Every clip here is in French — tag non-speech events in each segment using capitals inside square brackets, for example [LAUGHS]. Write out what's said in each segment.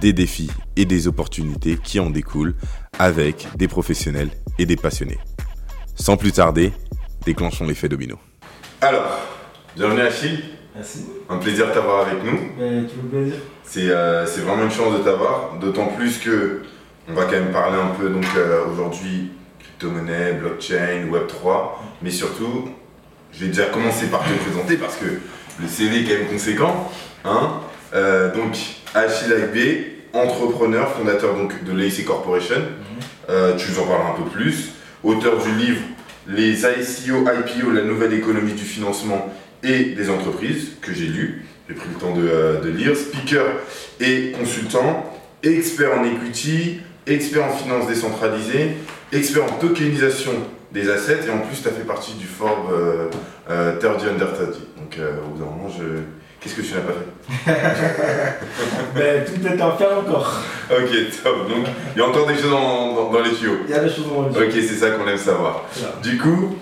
des défis et des opportunités qui en découlent avec des professionnels et des passionnés. Sans plus tarder, déclenchons l'effet domino. Alors, bienvenue Achille. Merci. Un plaisir de t'avoir avec nous. Ben, tu veux plaisir C'est euh, c'est vraiment une chance de t'avoir, d'autant plus que on va quand même parler un peu donc euh, aujourd'hui crypto-monnaie, blockchain, Web3, mais surtout, je vais déjà commencer par te présenter parce que le CV est quand même conséquent. Hein Euh, donc, Achille Aigbe, entrepreneur, fondateur donc de l'AIC Corporation. Euh, tu nous en parles un peu plus. Auteur du livre Les ICO, IPO, la nouvelle économie du financement et des entreprises, que j'ai lu. J'ai pris le temps de, euh, de lire. Speaker et consultant. Expert en equity, expert en finance décentralisée, expert en tokenisation des assets. Et en plus, tu as fait partie du Forbes euh, euh, 30 Under 30. Donc, euh, au bout d'un moment, je... qu'est-ce que tu n'as pas fait [LAUGHS] Ben, tout est à faire encore. Ok, top. Donc, il y a encore des choses dans, dans- dans les tuyaux. Il y a des choses dans le jeu. Ok, c'est ça qu'on aime savoir. Du coup,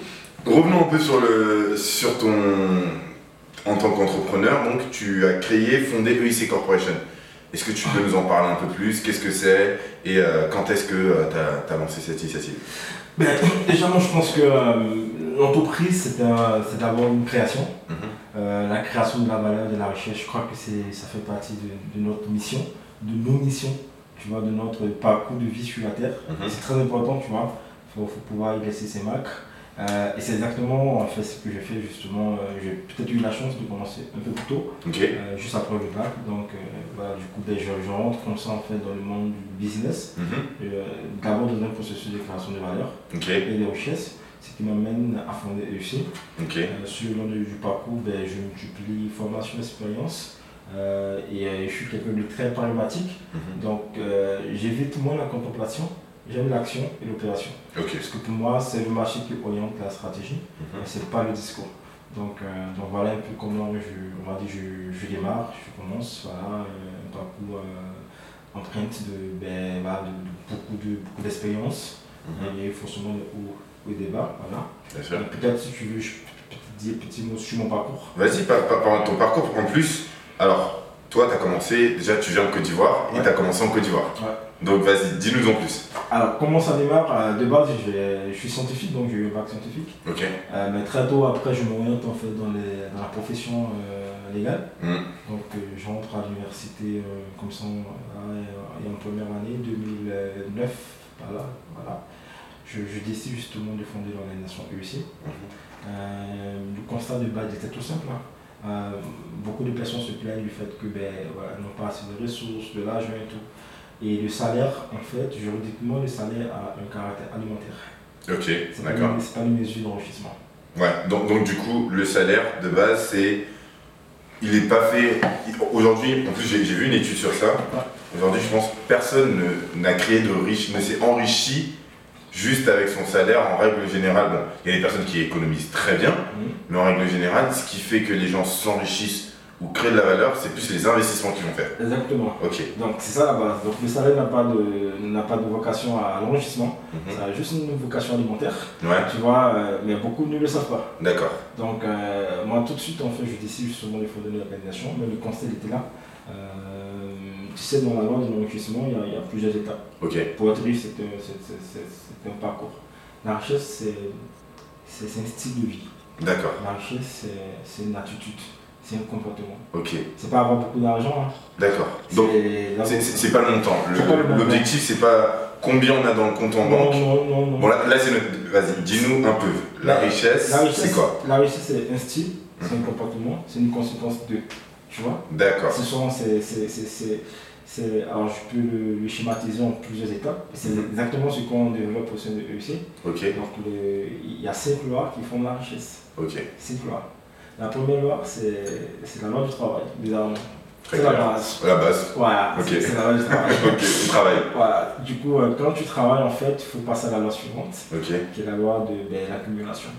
revenons un peu sur, le, sur ton. En tant qu'entrepreneur, donc tu as créé, fondé EIC Corporation. Est-ce que tu peux nous en parler un peu plus? Qu'est-ce que c'est? Et euh, quand est-ce que tu as, lancé cette initiative? Ben, déjà, moi, je pense que euh, l'entreprise, c'est un- c'est d'abord une création. Mhm. Euh, la création de la valeur, de la richesse, je crois que c'est- ça fait partie de, de notre mission, de nos missions, tu vois, de notre parcours de vie sur la Terre. Mhm. Et C'est très important, tu vois. Il faut, faut pouvoir y laisser ses marques. Euh, et c'est exactement en fait ce que j'ai fait justement. euh, j'ai peut-être eu la chance de commencer un peu plus tôt. Euh, juste après le bac. Donc, voilà, du coup, dès que je, rentre comme ça en fait dans le monde du business, Mhm. d'abord dans un processus de création de valeur et de richesse, ce qui m'amène à fonder EUC. Ok. Euh, sur le long du parcours, ben, je multiplie formation, expérience. euh, et euh, je suis quelqu'un de très pragmatique, Mhm. donc euh, j'évite moins la contemplation, j'aime l'action et l'opération. Parce que pour moi, c'est le marché qui oriente la stratégie Mhm. c'est pas le discours. Donc, donc voilà un peu comment je, on va dire, je, je démarre, je commence, voilà, un parcours empreinte de, ben, voilà, de, de beaucoup de beaucoup d'expérience Mhm. et forcément au, au débat, voilà. Peut-être si tu veux, je peux te dire un petit mot sur mon parcours. Vas-y, par, par- par ton parcours. En plus, alors, toi, tu as commencé, déjà, tu viens de Côte d'Ivoire et tu as commencé en Côte d'Ivoire. Ouais. Donc, vas-y, dis-nous en plus. Alors, comment ça démarre? Euh, De base, je suis scientifique, donc j'ai eu un bac scientifique. Ok. Euh, mais très tôt après, je m'oriente en fait dans, les, dans la profession euh, légale. Mhm. Donc euh, j'entre à l'université comme ça et en première année 2009. Voilà, voilà. Je, je décide justement de fonder l'organisation EUC. Euh, le constat de base était tout simple. hein. Euh, beaucoup de personnes se plaignent du fait que ben, voilà, n'ont pas assez de ressources, de l'argent et tout. Et le salaire, en fait, juridiquement, le salaire a un caractère alimentaire. Ok, C'est d'accord. c'est pas une mesure d'enrichissement. Ouais, donc, donc du coup, le salaire de base, c'est. Il n'est pas fait. Aujourd'hui, en plus, j'ai vu une étude sur ça. Aujourd'hui, je pense que personne ne- n'a créé de riche, ne s'est enrichi juste avec son salaire. En règle générale, bon, il y a des personnes qui économisent très bien, Mhm. mais en règle générale, ce qui fait que les gens s'enrichissent ou créent de la valeur, c'est plus les investissements qu'ils vont faire. Exactement. Ok. Donc c'est ça la base. Donc le salaire n'a pas de n'a pas de vocation à l'enrichissement, Mhm. ça a juste une vocation alimentaire. Ouais, Tu vois, euh, mais beaucoup ne le savent pas. d'accord. Donc euh, moi tout de suite en fait je décide justement de fonder une organisation, mais le constat il était là. Euh, sais dans la loi de l'enrichissement il y, a, il y a plusieurs étapes. Ok. Pour être riche c'est un, parcours. La richesse c'est un style de vie. D'accord. La richesse c'est une attitude, c'est un comportement. Ok. C'est pas avoir beaucoup d'argent. Hein. D'accord. Donc, C'est- pas le montant. L'objectif, c'est pas combien on a dans le compte en non, banque. non, non, non. Bon, là, là, c'est notre. Vas-y, dis-nous un peu. La richesse, La richesse, c'est quoi? La richesse, c'est un style, c'est Mhm. un comportement, c'est une conséquence de. Tu vois D'accord. C'est, c'est- alors je peux le, le schématiser en plusieurs étapes. C'est exactement ce qu'on développe au sein de. Ok. Donc il y a cinq lois qui font la richesse. Cinq lois. La première loi, c'est, c'est la loi du travail, bizarrement. C'est la base. La base. Voilà, c'est la base [LAUGHS] du travail. ok, on travaille. Voilà, du coup, euh, quand tu travailles, en fait, il faut passer à la loi suivante, qui est la loi de ben, l'accumulation.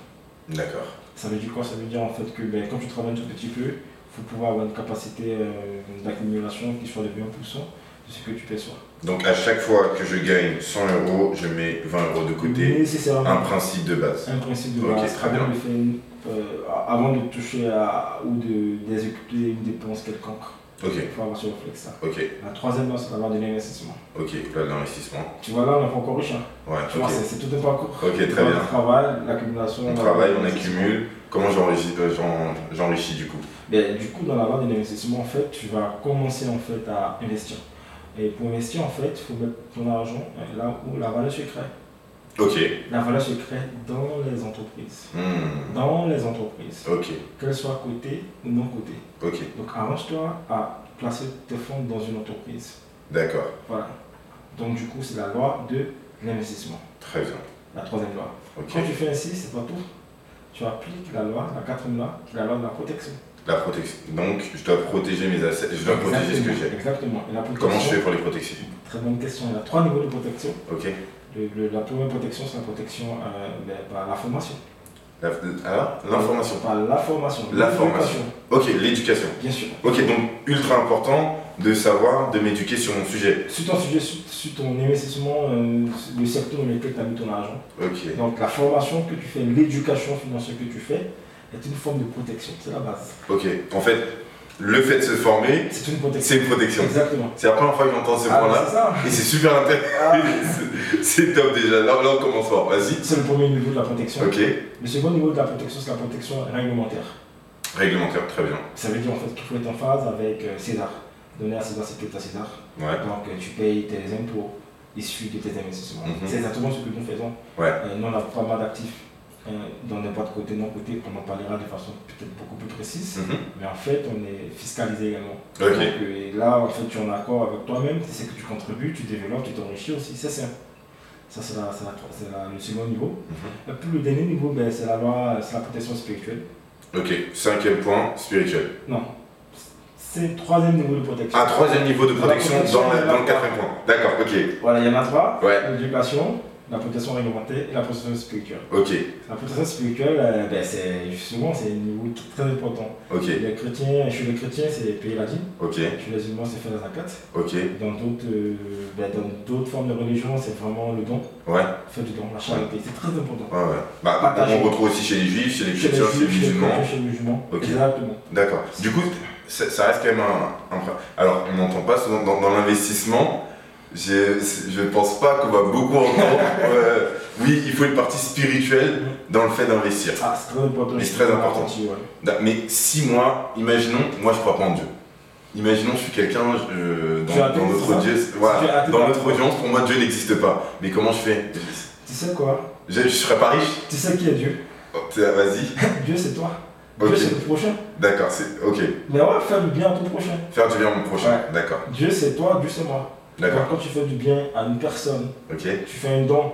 d'accord. Ça veut dire quoi? Ça veut dire en fait que ben, quand tu travailles un tout petit peu, pouvoir avoir une capacité euh, d'accumulation qui soit de 20% de ce que tu perçois. Donc à chaque fois que je gagne 100 euros, je mets 20 euros de côté. Nécessairement. Un principe de base. un principe de base très avant bien. une- euh, avant de toucher à, ou de- d'exécuter une dépense quelconque. Ok, Il faut avoir ce réflexe-là. ok, La troisième c'est la loi de l'investissement. ok. Là, l'investissement. Tu vois là, on pas encore riche. Hein. Ouais, Tu vois, ok. c'est tout un parcours. Ok, très bien. On travaille, l'accumulation. On travaille, on accumule. Comment j'enrichis euh, du coup? Ben, du coup, dans la loi de l'investissement, en fait, tu vas commencer en fait à investir. Et pour investir, en fait, il faut mettre ton argent euh, là où la valeur se crée. Ok. La valeur se crée dans les entreprises. Hmm. Dans les entreprises. Ok, Qu'elles soient cotées ou non cotées. ok. Donc arrange-toi à placer tes fonds dans une entreprise. D'accord. Voilà. Donc du coup, c'est la loi de l'investissement. Très bien. La troisième loi. Quand tu fais ainsi, c'est pas tout. Tu appliques la loi, la quatrième loi, qui est la loi de la protection. La protection. Donc, je dois protéger mes assets, je dois protéger ce que j'ai. Exactement. Et la protection, Comment je fais pour les protéger? Très bonne question. Il y a trois niveaux de protection. Ok. Le- le- la première protection, c'est la protection euh, ben, par la formation. La- Alors, l'information. Par la formation. La l'éducation, Ok, l'éducation. Bien sûr. Ok, donc ultra important de savoir, de m'éduquer sur mon sujet. Sur ton sujet, sur, sur ton investissement, euh, le secteur dans lequel tu as mis ton argent. Ok. Donc la formation que tu fais, l'éducation financière que tu fais, est une forme de protection. C'est la base. Ok. En fait, le fait de se former, C'est une protection. c'est une protection. Exactement. C'est la première fois que j'entends ce Ah, point-là. Et c'est super intéressant. Ah, [LAUGHS] C'est- top déjà. Là, là, on commence fort. Vas-y. c'est le premier niveau de la protection. Ok. Le second niveau de la protection, c'est la protection réglementaire. Réglementaire, très bien. Ça veut dire en fait qu'il faut être en phase avec euh, César. Donner à César ce qui est à César. Ouais. Donc euh, tu payes tes impôts issus de tes investissements. Mhm. C'est exactement ce que nous faisons. Ouais. Euh, nous, on a pas mal d'actifs euh, dans n'importe côté, non côté. On en parlera de façon peut-être beaucoup plus précise. Mhm. Mais en fait, on est fiscalisé également. Ok. Donc, euh, et là, en fait, tu es en accord avec toi-même, c'est ce que tu contribues, tu développes, tu t'enrichis aussi, c'est ça. Ça, c'est le second niveau. Mhm. Et puis le dernier niveau, ben, c'est la loi, c'est la protection spirituelle. Ok. Cinquième point, spirituel. Non, c'est le troisième niveau de protection. Un troisième niveau de protection protection, dans, la- dans le quatrième point. D'accord, ok. Voilà, il y en a trois. Ouais. L'éducation, la protection réglementaire et la protection spirituelle. Ok. La protection spirituelle, euh, ben, c'est justement c'est un niveau très important. Ok. Les chrétiens, chez les chrétiens, c'est payer la dîme. Ok. Chez les musulmans, c'est faire la zakat. Ok. Dans d'autres euh, ben, dans d'autres formes de religion, c'est vraiment le don. Ouais. Faire du don, la charité. C'est très important. Ouais, ouais. Bah, Partager. on retrouve aussi chez les juifs, chez les chrétiens, chez les juifs, chez les musulmans. chrétiens, chez les musulmans. Ok. Exactement. D'accord. Du coup, ça, reste quand même un. un Alors, on n'entend pas souvent dans, dans l'investissement. Je ne pense pas qu'on va beaucoup entendre. euh, [LAUGHS] oui, il faut une partie spirituelle dans le fait d'investir. Ah, c'est très important. Mais c'est très important. Ouais. Da- Mais si moi, imaginons, moi je crois pas en Dieu. Imaginons, je suis quelqu'un euh, dans, notre audience, voilà, dans notre audience, pour moi Dieu n'existe pas. Mais comment je fais? Tu sais quoi? Je, je serais pas riche Tu sais qui est Dieu? Oh, t'es- Vas-y. [LAUGHS] Dieu, c'est toi. Dieu, c'est le prochain. D'accord, c'est ok. Mais ouais, faire du bien à ton prochain. Faire du bien mon prochain. Ouais. D'accord, Dieu, c'est toi, Dieu, c'est moi. D'accord. Quand tu fais du bien à une personne, tu fais un don,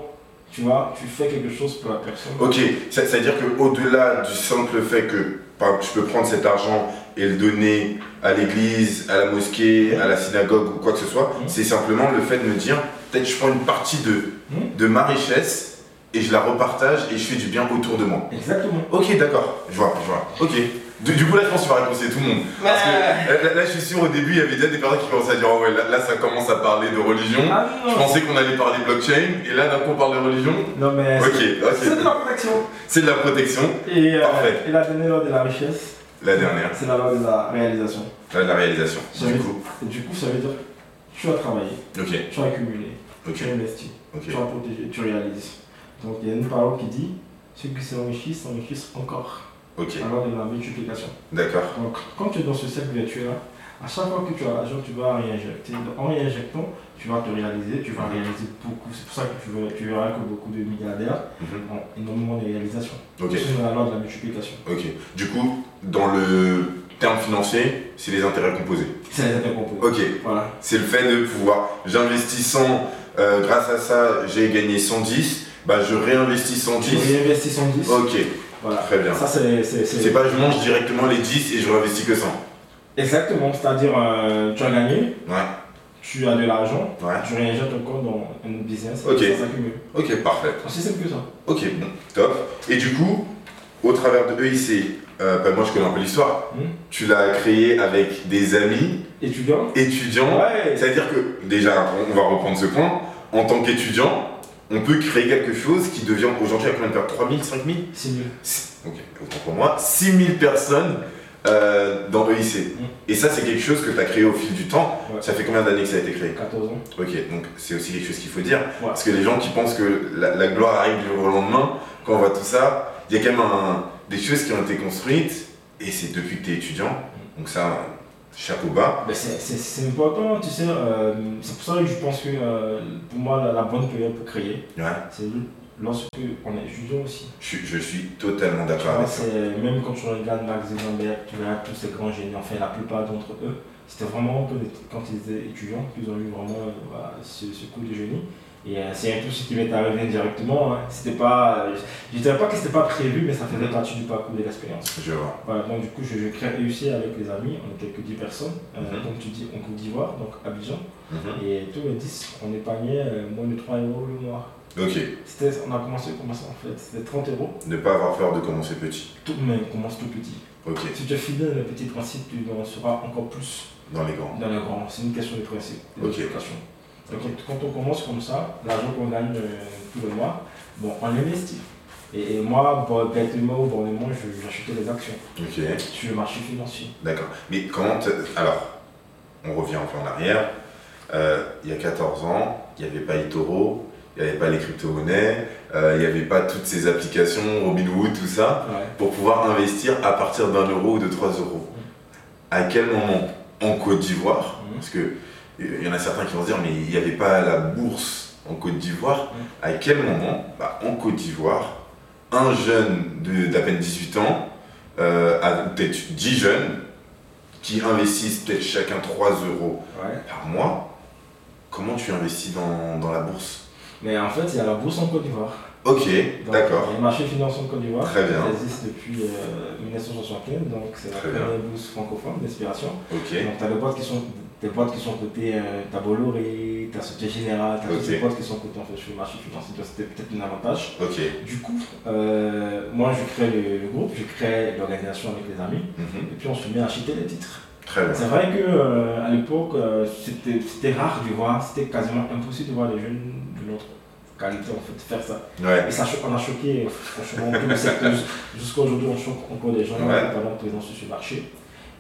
tu vois, tu fais quelque chose pour la personne. Ok, ça, ça veut dire qu'au-delà du simple fait que par je peux prendre cet argent et le donner à l'église, à la mosquée, à la synagogue ou quoi que ce soit, Mhm. c'est simplement le fait de me dire, peut-être je prends une partie de, Mhm. de ma richesse et je la repartage et je fais du bien autour de moi. Exactement. Ok, d'accord, je vois, je vois. Ok. Du, du coup, là, je pense que tu vas réconcilier tout le monde. Parce que là, là, je suis sûr, au début, il y avait déjà des personnes qui commençaient à dire, oh ouais, là, là, ça commence à parler de religion. Ah Je pensais qu'on allait parler blockchain, et là, d'un coup, on parle de religion. non mais Ok, c'est- ok. c'est de la protection. C'est de la protection. Et, euh, Parfait. et la dernière loi de la richesse, La dernière, c'est la loi de la réalisation. là, la réalisation. Ça Du veut- coup, Et du coup, ça veut dire tu as travaillé, ok, tu as accumulé, ok, tu as investi, ok. tu as protégé, tu réalises. Donc il y a une parole qui dit ceux qui s'enrichissent s'enrichissent encore. Ok, Alors de la multiplication. d'accord. Donc quand tu es dans ce cercle vertueux-là, à chaque fois que tu as l'argent, tu vas réinjecter. En réinjectant, tu vas te réaliser, tu vas réaliser beaucoup. C'est pour ça que tu, veux- tu verras que beaucoup de milliardaires Mhm. ont énormément de réalisations. Ok, C'est la loi de la multiplication. ok. Du coup, dans le terme financier, c'est les intérêts composés. C'est les intercomposés. Ok, Voilà. c'est le fait de pouvoir, j'investis 100, euh, grâce à ça, j'ai gagné 110, bah je réinvestis Tu 110. réinvestis 110. Ok, Voilà. très bien. Ça, c'est. c'est- c'est- C'est pas je mange directement les 10 et je réinvestis que 100. Exactement, c'est-à-dire euh, tu as gagné, Ouais, tu as de l'argent, ouais. tu réinjectes encore dans un business Ok. ça s'accumule. Ok, parfait. Aussi simple que ça. Ok, bon, top. Et du coup, au travers de EIC, euh, bah, moi je connais un peu l'histoire. Hmm. Tu l'as créé avec des amis Étudiant étudiants. Ouais, C'est-à-dire que, déjà, on va reprendre ce point. En tant qu'étudiant, on peut créer quelque chose qui devient aujourd'hui à combien de personnes? 3000, 5000 c'est mieux. Ok, autant pour moi. 6000 personnes euh, dans EIC. Mm. Et ça, c'est quelque chose que tu as créé au fil du temps. Ouais. Ça fait combien d'années que ça a été créé? 14 ans. Ok, donc c'est aussi quelque chose qu'il faut dire. Ouais. Parce que les gens qui pensent que la, la gloire arrive du jour au lendemain, quand on voit tout ça, il y a quand même un- des choses qui ont été construites, et c'est depuis que tu es étudiant. Donc ça, chapeau bas. Ben, c'est- important, tu sais. euh, c'est pour ça que je pense que euh, pour moi, la, la bonne période pour créer, Ouais, c'est lorsque on est étudiant aussi. je, suis- je suis totalement d'accord avec ça. même quand tu regardes Max Zuckerberg, tu regardes tous ces grands génies, enfin la plupart d'entre eux, c'était vraiment quand, quand ils étaient étudiants qu'ils ont eu vraiment euh, voilà, ce, ce coup de génie. Et euh, c'est un peu ce qui m'est arrivé directement. Hein. C'était pas, euh, je dirais pas que c'était pas prévu, mais ça faisait partie du parcours de l'expérience. Je vois. Voilà, donc du coup, je, je crée réussi avec les amis, on était que 10 personnes, euh, Mhm. comme tu dis, en Côte d'Ivoire, donc Abidjan. Mhm. Et tous les 10, on épargnait euh, moins de 3 euros le mois. Ok, C'était, on a commencé comment ça en fait C'était 30 euros. ne pas avoir peur de commencer petit. Tout monde commence tout petit. Ok, Si tu as fidèle le petit principe, tu en seras encore plus dans les grands. dans le grand. C'est une question de principe, Ok. Donc quand on commence comme ça, l'argent qu'on gagne euh, tous les mois, bon, on l'investit. Et, moi, bon, bêtement ou bonnement, je- j'achetais des actions Ok, sur le marché financier. d'accord. Mais comment Alors, on revient un peu en arrière. Euh, il y a 14 ans, il n'y avait pas eToro, il n'y avait pas les crypto-monnaies, euh, il n'y avait pas toutes ces applications, Robinhood, tout ça. Ouais. pour pouvoir investir à partir d'un euro ou de 3 euros. À quel moment? En Côte d'Ivoire? Mhm. Parce que il y en a certains qui vont se dire mais il n'y avait pas la bourse en Côte d'Ivoire. Mhm. À quel moment bah, En Côte d'Ivoire, un jeune de- d'à peine 18 ans, euh, peut-être 10 jeunes, qui investissent peut-être chacun 3 euros Ouais. par mois, comment tu investis dans, dans la bourse? Mais en fait, il y a la bourse en Côte d'Ivoire. Ok, d'accord. Il y a le marché financier en Côte d'Ivoire. Très bien. Ça existe depuis euh, 1975, donc c'est la première bourse francophone d'inspiration. Ok, Donc, tu as des boîtes qui sont, des boîtes qui sont cotées, euh, tu as Bolloré, tu as Société Générale, tu as toutes Ok. ces boîtes qui sont cotées en fait, sur le marché financier. Donc, c'était peut-être un avantage. Du coup, euh, moi, je crée le, le groupe, je crée l'organisation avec les amis, Mhm. et puis on se met à acheter les titres. Très bien. C'est vrai que euh, à l'époque, euh, c'était rare de voir, c'était quasiment impossible de voir les jeunes de notre qualité en fait faire ça. Ouais, Et ça, on a choqué, franchement. Jusqu'à aujourd'hui, on choque encore des gens Ouais. qui sont présents sur ce marché.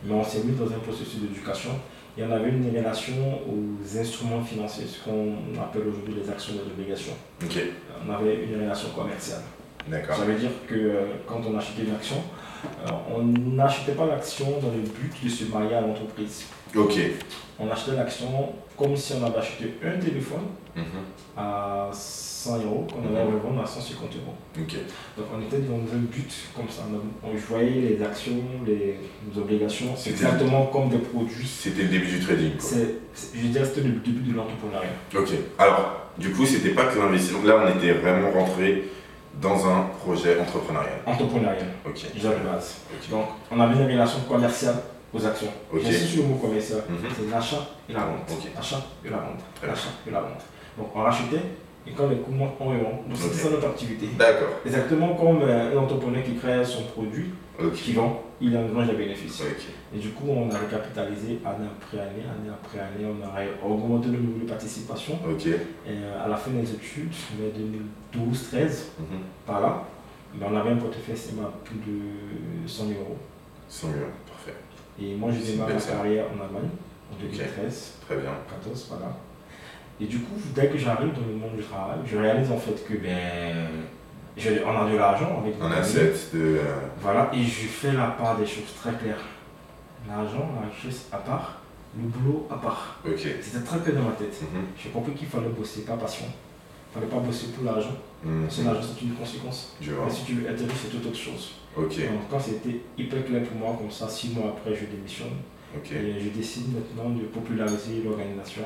Mais on s'est mis dans un processus d'éducation. Et on avait une relation aux instruments financiers, ce qu'on appelle aujourd'hui les actions et les obligations. On avait une relation commerciale. d'accord. Ça veut dire que euh, quand on achetait une action, euh, on n'achetait pas l'action dans le but de se marier à l'entreprise. Ok. On achetait l'action comme si on avait acheté un téléphone Mhm. à 100 euros, qu'on allait revendre à 150 euros. Donc on était dans un but comme ça. On, voyait les actions, les, les obligations, c'est exactement comme des produits. C'était le début du trading. quoi. C'est, c'est- je dirais que c'était le début de l'entrepreneuriat. Ok. Alors, du coup, c'était pas que l'investissement. Là, on était vraiment rentré dans un projet entrepreneurial. Entrepreneurial, Ok. déjà de base. Donc on avait une relation commerciale aux actions. Ok. J'insiste sur le mot commercial. Mhm. C'est l'achat et la vente. Et la vente. L'achat et la vente. Donc on rachetait et quand les coûts montent, on revend. Donc c'est ça notre activité. D'accord. Exactement comme euh, un entrepreneur qui crée son produit, qui vend, il engrange des bénéfices. Ok. Et du coup, on a recapitalisé année après année, année après année, on a augmenté le niveau de participation. Ok. Et euh, à la fin des études, mai 2012-13, Mhm. par là, ben, on avait un portefeuille estimé à plus de 100 000 euros. 100 000, parfait. Et moi, j'ai démarré ma carrière en Allemagne en 2013, Très bien. 14, voilà. Et du coup, dès que j'arrive dans le monde du travail, je réalise en fait que ben, je- on a de l'argent avec nos amis. asset de. euh, Voilà, et je fais la part des choses très claires. L'argent, la richesse à part, le boulot à part. C'était très clair dans ma tête. Mhm. J'ai compris qu'il fallait bosser, pas passion. Il fallait pas bosser pour l'argent. L'argent, c'est une conséquence. Je vois. Mais si tu veux être riche, c'est toute autre chose. Ok. Donc, quand c'était hyper clair pour moi, comme ça, six mois après, je démissionne. Et je décide maintenant de populariser l'organisation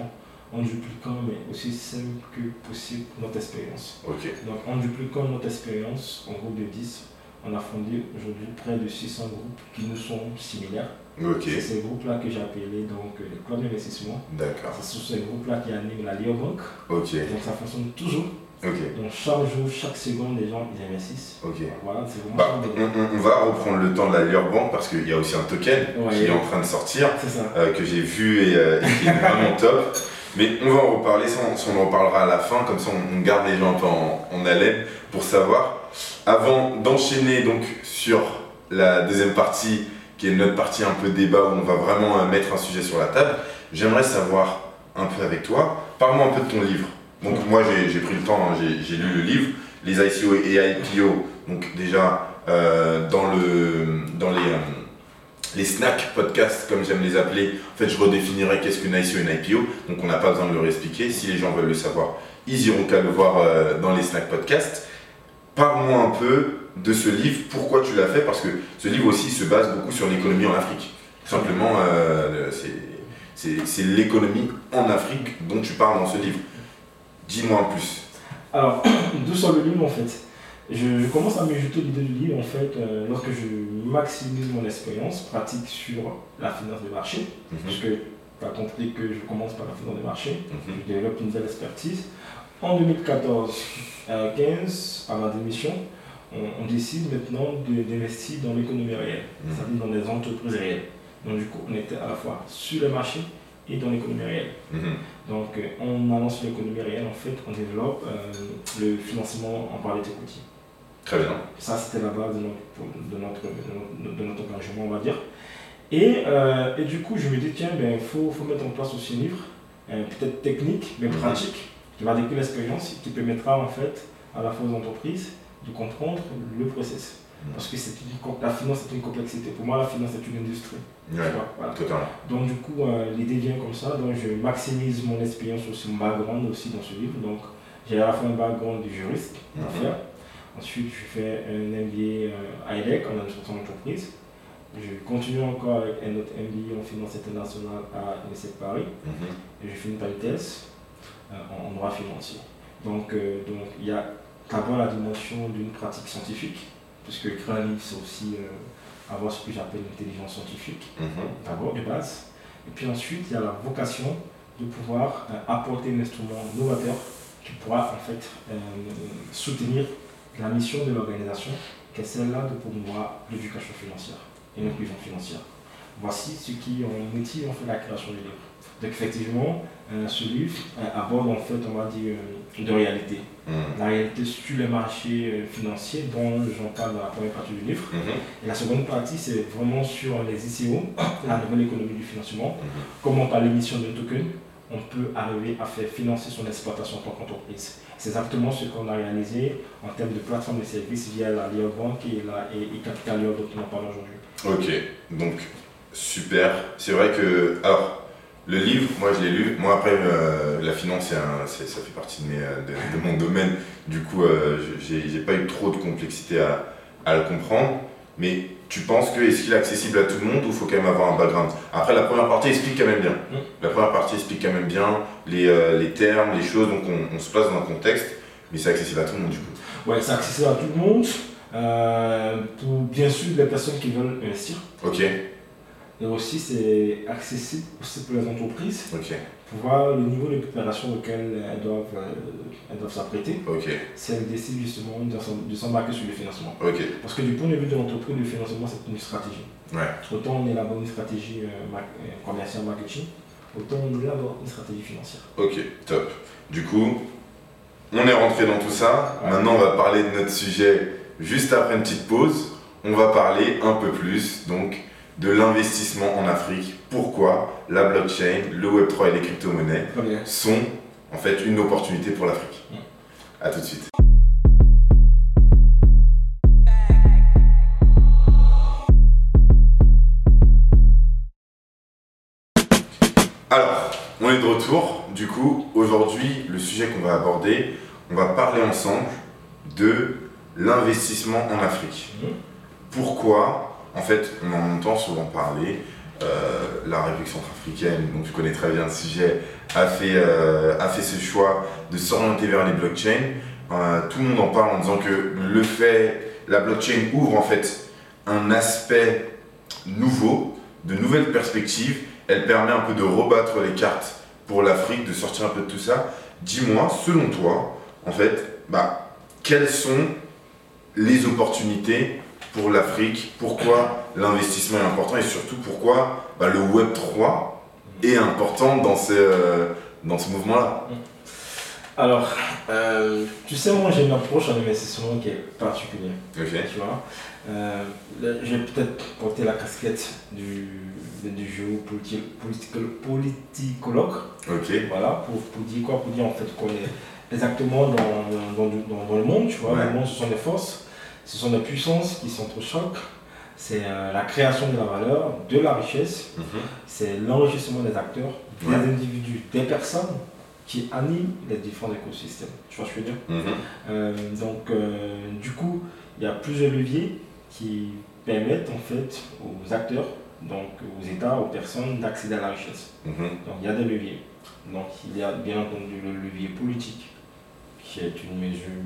en dupliquant, mais aussi simple que possible, notre expérience. Donc, en dupliquant notre expérience, en groupe de 10, on a fondé aujourd'hui près de 600 groupes qui nous sont similaires. C'est ces groupes-là que j'ai appelés donc les clubs d'investissement. D'accord. Ce sont ces groupes-là qui animent la Lyon Bank. Donc ça fonctionne toujours. Ok. Donc chaque jour, chaque seconde, les gens ils investissent. Ok. Voilà, c'est vraiment Bah, on, va reprendre le temps de la Lure Bank parce qu'il y a aussi un token Ouais. qui est en train de sortir. Euh, que j'ai vu et, euh, et qui est vraiment top. Mais on va en reparler, ça, on, en reparlera à la fin, comme ça on, on garde les gens un peu en, en haleine pour savoir. Avant d'enchaîner donc sur la deuxième partie, qui est notre partie un peu débat où on va vraiment euh, mettre un sujet sur la table, j'aimerais savoir un peu avec toi, parle-moi un peu de ton livre. Donc moi j'ai pris le temps, hein, j'ai lu le livre, les ICO et IPO, donc déjà euh, dans, le, dans les... euh, les snacks podcasts, comme j'aime les appeler, en fait, je redéfinirais qu'est-ce qu'une ICO et une IPO, donc on n'a pas besoin de le réexpliquer. Si les gens veulent le savoir, ils iront qu'à le voir euh, dans les snacks podcasts. Parle-moi un peu de ce livre, pourquoi tu l'as fait, parce que ce livre aussi se base beaucoup sur l'économie en Afrique. Simplement, c'est l'économie en Afrique dont tu parles dans ce livre. Dis-moi en plus. Alors, [CLEARS THROAT] d'où sort le livre en fait? Je, je commence à me jeter l'idée du livre en fait euh, lorsque je maximise mon expérience pratique sur la finance de marché, Mhm, puisque tu as compris que je commence par la finance de marché, mhm, je développe une nouvelle expertise. En 2014-15, à ma démission, on, on décide maintenant de- d'investir dans l'économie réelle, Mhm. c'est-à-dire dans des entreprises réelles. Donc du coup, on était à la fois sur le marché et dans l'économie réelle. Donc, euh, en allant sur l'économie réelle, en fait, on développe euh, le financement en private equity. Très bien. Ça, c'était la base de notre, de notre, de notre, de notre engagement, on va dire. Et, euh, et du coup, je me dis, tiens, il faut, faut mettre en place aussi un livre, euh, peut-être technique, mais Mhm. pratique, qui va décrire l'expérience et qui permettra, en fait, à la fois aux entreprises de comprendre le process. Parce que c'est la finance, c'est une complexité. Pour moi, la finance, c'est une industrie. Ouais, voilà. Donc du coup, euh, l'idée vient comme ça. Donc je maximise mon expérience aussi, mon background aussi dans ce livre. Donc j'ai à la fois un background de juriste d'affaires. Ensuite, je fais un MBA euh, à IDEC en administration d'entreprise. Je continue encore avec un autre MBA en finance internationale à l'UNICEF Paris. Mhm. Et je finis par une thèse euh, en, droit financier. Donc euh, donc, il y a d'abord la dimension d'une pratique scientifique, puisque un livre, c'est aussi euh, avoir ce que j'appelle l'intelligence scientifique Mhm. d'abord de base. Et puis ensuite, il y a la vocation de pouvoir euh, apporter un instrument novateur qui pourra en fait euh, soutenir la mission de l'organisation, qui est celle-là de promouvoir l'éducation financière et l'inclusion financière. Voici ce qui ont motive en fait la création du livre. Donc effectivement, euh, ce livre euh, aborde en fait, on va dire, euh, de réalité. Mhm. La réalité sur les marchés euh, financiers dont j'en parle dans la première partie du livre. Mhm. Et la seconde partie, c'est vraiment sur les ICO, [COUGHS] la nouvelle économie du financement. Mhm. Comment par l'émission d'un token, on peut arriver à faire financer son exploitation en tant qu'entreprise. C'est exactement ce qu'on a réalisé en termes de plateforme de services via la Lyon Bank et, la, et, et Capital Lyon dont on en parle aujourd'hui. Ok, donc super. C'est vrai que, alors, le livre, moi je l'ai lu. Moi après, euh, la finance, un- ça fait partie de, mes, euh, de, de mon domaine. Du coup, euh, je- j'ai pas eu trop de complexité à, à le comprendre. Mais tu penses que est-ce qu'il est accessible à tout le monde ou faut quand même avoir un background? Après, la première partie explique quand même bien. Mm. La première partie explique quand même bien les, euh, les termes, les choses. Donc on, on se place dans un contexte, mais c'est accessible à tout le monde du coup. Ouais, c'est accessible à tout le monde. pour bien sûr les personnes qui veulent investir. Ok, Et aussi, c'est accessible aussi pour les entreprises ok, pour voir le niveau de préparation auquel elles doivent euh, elles doivent s'apprêter. si elles décident justement de s'em- de s'embarquer sur le financement. Parce que du point de vue de l'entreprise, le financement, c'est une stratégie. Ouais. Autant on là-bas une stratégie euh, euh, commerciale marketing, autant on là-bas une stratégie financière. Ok, top. Du coup, on est rentré dans tout ça. Ouais. Maintenant, on va parler de notre sujet juste après une petite pause. On va parler un peu plus donc de l'investissement en Afrique. Pourquoi la blockchain, le Web3 et les crypto-monnaies sont en fait une opportunité pour l'Afrique? A tout de suite. Alors, on est de retour. Du coup, aujourd'hui, le sujet qu'on va aborder, on va parler ensemble de l'investissement en Afrique. Mhm. Pourquoi En fait, on en entend souvent parler. Euh, la République centrafricaine, dont tu connais très bien le sujet, a fait, euh, a fait ce choix de s'orienter vers les blockchains. Euh, tout le monde en parle en disant que le fait, la blockchain ouvre en fait un aspect nouveau, de nouvelles perspectives. Elle permet un peu de rebattre les cartes pour l'Afrique, de sortir un peu de tout ça. Dis-moi, selon toi, en fait, bah, quelles sont les opportunités pour l'Afrique Pourquoi l'investissement est important et surtout pourquoi bah, le Web 3 est important dans, ces, euh, dans ce mouvement-là Alors, euh, tu sais, moi j'ai une approche en investissement qui est particulière. Ok. Tu vois euh, vais peut-être porter la casquette du, du géopoliticologue. Ok. Voilà, pour, pour dire quoi? Pour dire en fait qu'on est exactement dans, dans, dans- dans le monde, tu vois. Ouais. Le monde, ce sont des forces, ce sont des puissances qui s'entrechoquent. C'est euh, la création de la valeur, de la richesse, Mhm. c'est l'enrichissement des acteurs, des individus, des personnes qui animent les différents écosystèmes. Tu vois ce que je veux dire? Mhm. euh, donc, euh, du coup, il y a plusieurs leviers qui permettent en fait aux acteurs, donc aux États, aux personnes d'accéder à la richesse. Mhm. Donc, il y a des leviers. Donc, il y a bien entendu le levier politique, qui est une mesure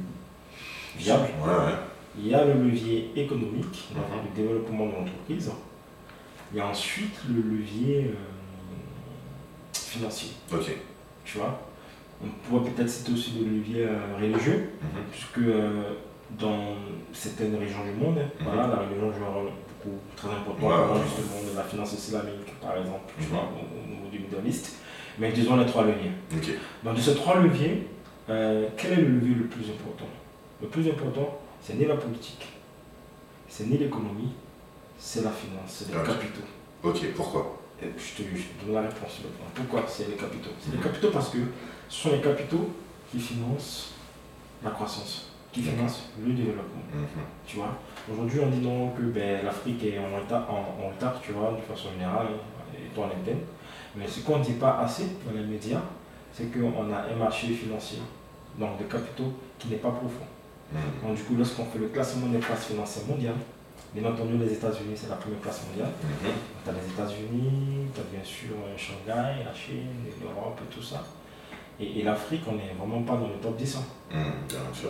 viable. Ouais, ouais. Il y a le levier économique, Mhm. le développement de l'entreprise. Il y a ensuite le levier euh, financier, Ok. tu vois? On pourrait peut-être citer aussi le levier euh, religieux, Mhm. puisque euh, dans certaines régions du monde, Mhm. voilà, la religion joue un rôle beaucoup très important Ouais, dans ouais. justement de la finance islamique, par exemple, tu Mhm. vois, au, au niveau du Middle East. Mais disons les trois leviers. Ok. Donc de ces trois leviers, quel est le levier le plus important? Le plus important, c'est ni la politique, c'est ni l'économie, c'est la finance, c'est les capitaux. Ok, pourquoi? Et je te, je te donne la réponse maintenant. Pourquoi c'est les capitaux? C'est les capitaux parce que ce sont les capitaux qui financent la croissance, qui financent le développement. Mhm. Tu vois? Aujourd'hui, on dit non que ben, l'Afrique est en retard, en, en retard, tu vois, de façon générale, et toi en interne. Mais ce qu'on ne dit pas assez dans les médias, c'est qu'on a un marché financier, donc de capitaux, qui n'est pas profond. Mhm. Donc, du coup, lorsqu'on fait le classement des places financières mondiales, bien entendu, les États-Unis, c'est la première place mondiale. Mhm. Tu as les États-Unis, tu as bien sûr euh, Shanghai, la Chine, l'Europe et tout ça. Et, et l'Afrique, on n'est vraiment pas dans le top 10. hein. Mhm, Bien sûr.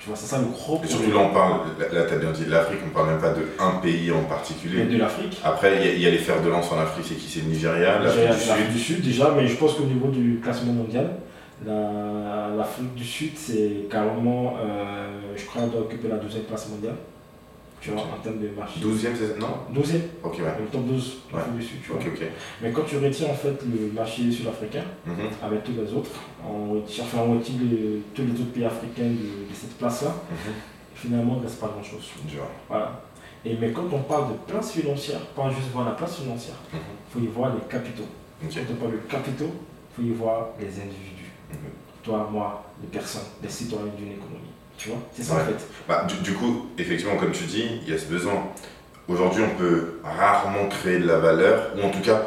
Tu vois, c'est ça le gros Et surtout là, on parle, là, là, t'as bien dit de l'Afrique, on parle même pas de un pays en Mais particulier. de l'Afrique. Après, il y a- il y, a les fers de lance en Afrique, c'est qui? C'est le Nigeria, l'Afrique du du Sud déjà, mais je pense qu'au niveau du classement mondial, l'Afrique du Sud, c'est carrément, euh, je crois, doit occuper la deuxième place mondiale. Tu vois, en termes de marché. 12e, c'est non? 12e, Ok, ouais. le top 12, l'Afrique du Sud, tu vois. Mais quand tu retires en fait le marché sud-africain, Mhm. avec tous les autres, on retire, enfin, on retire les- tous les autres pays africains de, de cette place-là, Mhm. finalement, il ne reste pas grand-chose. Voilà. Et, mais quand on parle de place financière, pas juste voir la place financière, il Mhm. faut y voir les capitaux. Quand on parle de capitaux, il faut y voir les individus. Toi, moi, les personnes, les citoyens d'une économie. Tu vois C'est ça Ouais. en fait. Bah, du, du coup, effectivement, comme tu dis, il y a ce besoin. Aujourd'hui, on peut rarement créer de la valeur, ou en tout cas,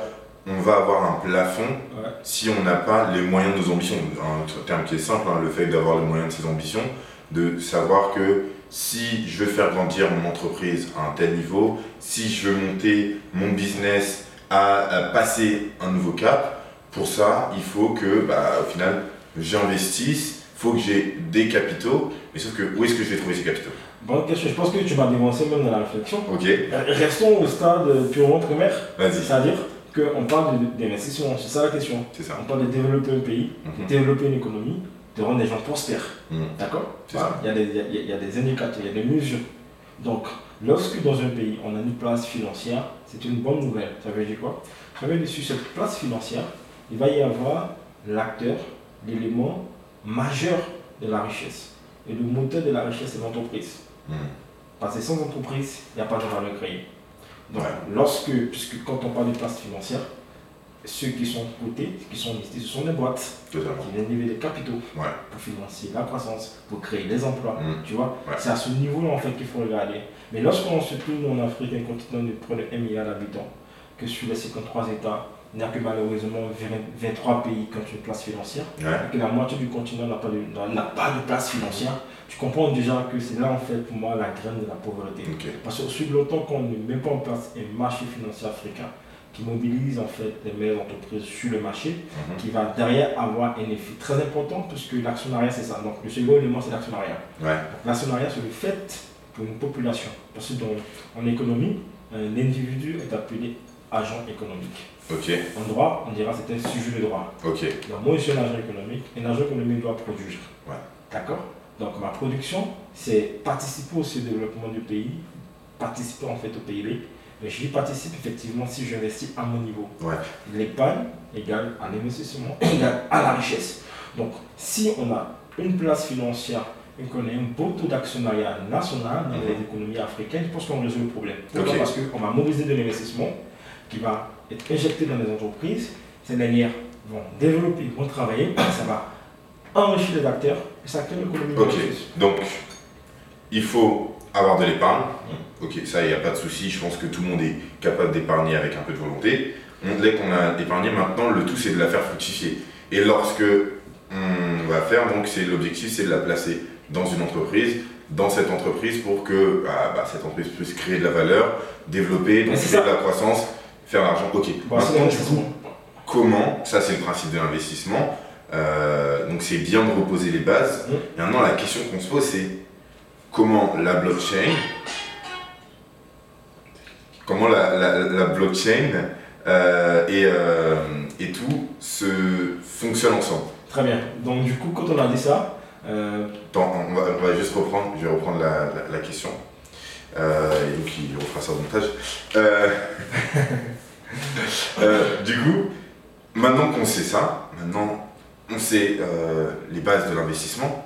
on va avoir un plafond Ouais. si on n'a pas les moyens de nos ambitions. Un terme qui est simple, hein, le fait d'avoir les moyens de ses ambitions, de savoir que si je veux faire grandir mon entreprise à un tel niveau, si je veux monter mon business à, à passer un nouveau cap, pour ça, il faut que, bah, au final, j'investisse, il faut que j'ai des capitaux, mais sauf que où est-ce que je vais trouver ces capitaux? Bonne question. Je pense que tu m'as dévancé même dans la réflexion. Ok, Restons au stade purement primaire, vas-y, c'est-à-dire qu'on parle de- d'investissement. C'est ça la question. c'est ça. On parle de développer un pays, Mhm. développer une économie, de rendre des gens prospères. Mhm. D'accord? C'est Voilà. Il y, a des, il, y a, il y a des indicateurs, il y a des mesures. Donc, lorsque dans un pays, on a une place financière, c'est une bonne nouvelle. Ça veut dire quoi? Ça veut dire que sur cette place financière, il va y avoir l'acteur, l'élément majeur de la richesse. Et le moteur de la richesse, c'est l'entreprise. Mhm. Parce que sans entreprise, il n'y a pas de valeur créée. Donc, lorsque, puisque quand on parle de place financière, ceux qui sont cotés, qui sont listés, ce sont des boîtes Totalement. qui viennent lever des capitaux Ouais. pour financer la croissance, pour créer des emplois. Mm. Tu vois, Ouais. c'est à ce niveau-là en fait qu'il faut regarder. Mais lorsqu'on se trouve en Afrique, un continent de près de 1 milliard d'habitants, que sur les 53 États, que malheureusement 20 23 pays qui ont une place financière, Ouais. et que la moitié du continent n'a pas, de, n'a- pas de place financière, tu comprends déjà que c'est là en fait pour moi la graine de la pauvreté. Parce que aussi longtemps qu'on ne met pas en place un marché financier africain qui mobilise en fait les meilleures entreprises sur le marché, Mhm. qui va derrière avoir un effet très important puisque l'actionnariat c'est ça. Donc le second élément c'est l'actionnariat. Ouais. Donc, L'actionnariat c'est le fait pour une population. Parce que dans, en économie, un individu est appelé agent économique. Ok, En droit, on dira que c'est un sujet de droit. ok, Donc moi je suis un agent économique, et un agent économique doit produire. Ouais. D'accord? Donc ma production, c'est participer aussi au développement du pays, participer en fait au PIB. Mais j'y participe effectivement si j'investis à mon niveau. Ouais. L'épargne égale à l'investissement, [COUGHS] égale à la richesse. Donc si on a une place financière et qu'on a un beau taux d'actionnariat national dans les économies africaines, je pense qu'on résout le problème. Pourquoi? Parce qu'on va mobiliser de l'investissement qui va être injecté dans les entreprises. Ces dernières vont développer, vont travailler, ça va enrichir les acteurs et ça crée l'économie. Ok. Donc, il faut avoir de l'épargne. Ok, ça, il n'y a pas de souci. Je pense que tout le monde est capable d'épargner avec un peu de volonté. On, dès qu'on a épargné, maintenant, le tout, c'est de la faire fructifier. Et lorsque on va faire, donc, c'est l'objectif, c'est de la placer dans une entreprise, dans cette entreprise pour que ah, bah, cette entreprise puisse créer de la valeur, développer, donc créer de la croissance, faire l'argent. Ok. Bon, Maintenant, du coup, comment, ça c'est le principe de l'investissement, Euh, donc c'est bien de reposer les bases. Mm. Et maintenant la question qu'on se pose c'est comment la blockchain, comment la, la- la blockchain euh, et, euh, et tout se fonctionne ensemble. Très bien. Donc du coup, quand on a dit ça, Attends, on va, on va juste reprendre, je vais reprendre la, la- question. Et donc il refera ça au montage. [LAUGHS] [LAUGHS] Euh, du coup, maintenant qu'on sait ça, maintenant on sait euh, les bases de l'investissement,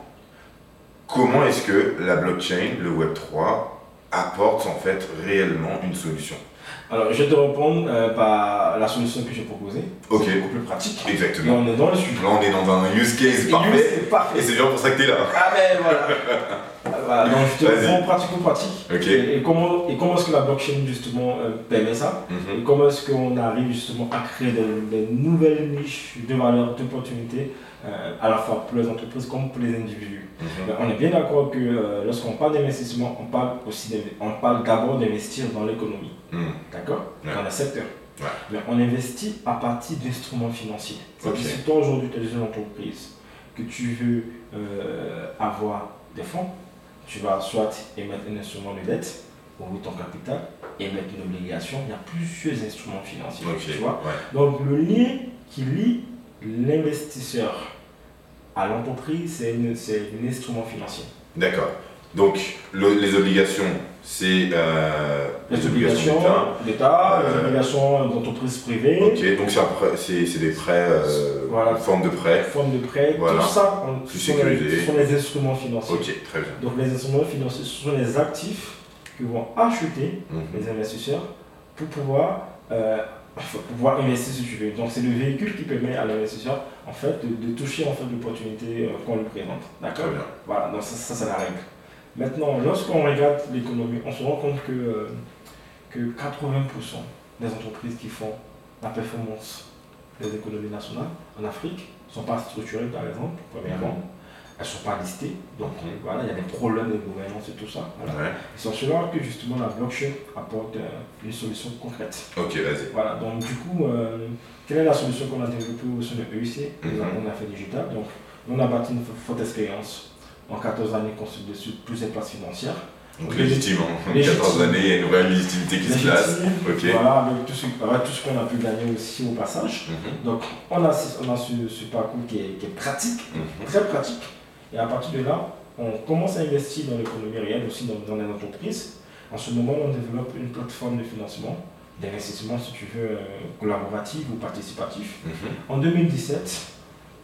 comment est-ce que la blockchain, le Web3, apporte en fait réellement une solution? Alors je vais te répondre euh, par la solution que j'ai proposée. Ok. C'est beaucoup plus pratique. Exactement. on est dans le sujet. Là on est dans un use case Et parfait, c'est parfait. et c'est bien pour ça que tu es là. Ah ben voilà. [LAUGHS] voilà. Donc je te Vas-y. réponds pratico-pratique. Et, et comment, et comment est-ce que la blockchain justement euh, permet ça Mhm. Et comment est-ce qu'on arrive justement à créer des, des nouvelles niches de valeur, d'opportunités, euh, à la fois pour les entreprises comme pour les individus Mhm. Ben, On est bien d'accord que euh, lorsqu'on parle d'investissement, on parle aussi on parle d'abord d'investir dans l'économie, Mhm. d'accord. Dans le secteur. Ouais. Mais on investit à partir d'instruments financiers. C'est-à-dire Ok. si toi aujourd'hui tu es une entreprise, que tu veux euh, avoir des fonds, tu vas soit émettre un instrument de dette, ou ton capital, émettre une obligation. Il y a plusieurs instruments financiers. Tu vois Ouais. Donc le lien qui lie l'investisseur à l'entreprise, c'est un instrument financier. D'accord. Donc, le- les obligations, c'est euh, Les obligations d'État. Euh, les obligations d'entreprises privées, Ok, donc c'est des prêts, euh, Voilà. une forme de prêt. formes de prêt, Voilà. tout ça, on- ce sont, les, sécurisé. ce sont les instruments financiers. Ok, très bien. Donc les instruments financiers, ce sont les actifs que vont acheter Mhm. les investisseurs pour pouvoir, euh, pour pouvoir investir si tu veux. Donc c'est le véhicule qui permet à l'investisseur en fait, de, de toucher en fait, l'opportunité euh, qu'on lui présente. D'accord Très bien. Voilà, donc ça, ça c'est la règle. Maintenant, lorsqu'on regarde l'économie, on se rend compte que, euh, que 80% des entreprises qui font la performance des économies nationales en Afrique ne sont pas structurées, par exemple, premièrement. Elles ne sont pas listées. Donc Mhm. voilà, il y a des problèmes de gouvernance et tout ça. Voilà. Ouais. C'est en cela que justement la blockchain apporte euh, une solution concrète. Ok, vas-y. Voilà, donc du coup, euh, quelle est la solution qu'on a développée au sein de EUC Mhm. On a fait digital. Donc, on a bâti une forte expérience en 14 années construite dessus plusieurs places financières. Donc Légitime. légitimement, en Légitime. 14 années, il y a une vraie légitimité qui se place. Voilà, avec tout ce, qu'on a pu gagner aussi au passage. Mhm. Donc, on a, ce- on a ce, ce parcours qui est, qui est pratique, Mhm. très pratique. Et à partir de là, on commence à investir dans l'économie réelle, aussi dans, dans les entreprises. En ce moment, on développe une plateforme de financement, d'investissement, si tu veux, euh, collaboratif ou participatif. Mhm. En 2017,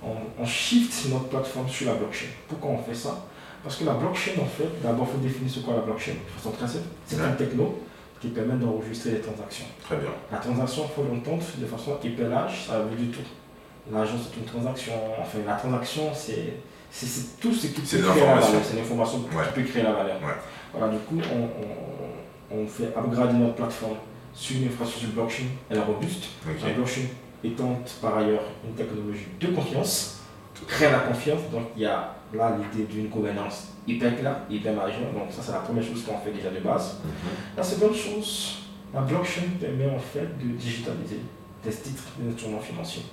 on, on shift notre plateforme sur la blockchain. Pourquoi on fait ça? Parce que la blockchain, en fait, d'abord, il faut définir ce qu'est la blockchain de façon très simple. C'est une techno qui permet d'enregistrer les transactions. Très bien. La transaction, il faut l'entendre de façon hyper large, ça veut dire tout. L'argent, c'est une transaction. Enfin, la transaction, c'est c'est- tout ce qui peut créer la valeur. C'est l'information Ouais. qui peut créer la valeur. Ouais. Voilà, du coup, on, on, on fait upgrader notre plateforme sur une infrastructure blockchain. Elle est robuste. La blockchain étant par ailleurs une technologie de confiance, crée la confiance. Donc il y a là l'idée d'une gouvernance hyper claire, hyper majeure. Donc ça c'est la première chose qu'on fait déjà de base. Mhm. La seconde chose, la blockchain permet en fait de digitaliser des titres d'instruments financiers.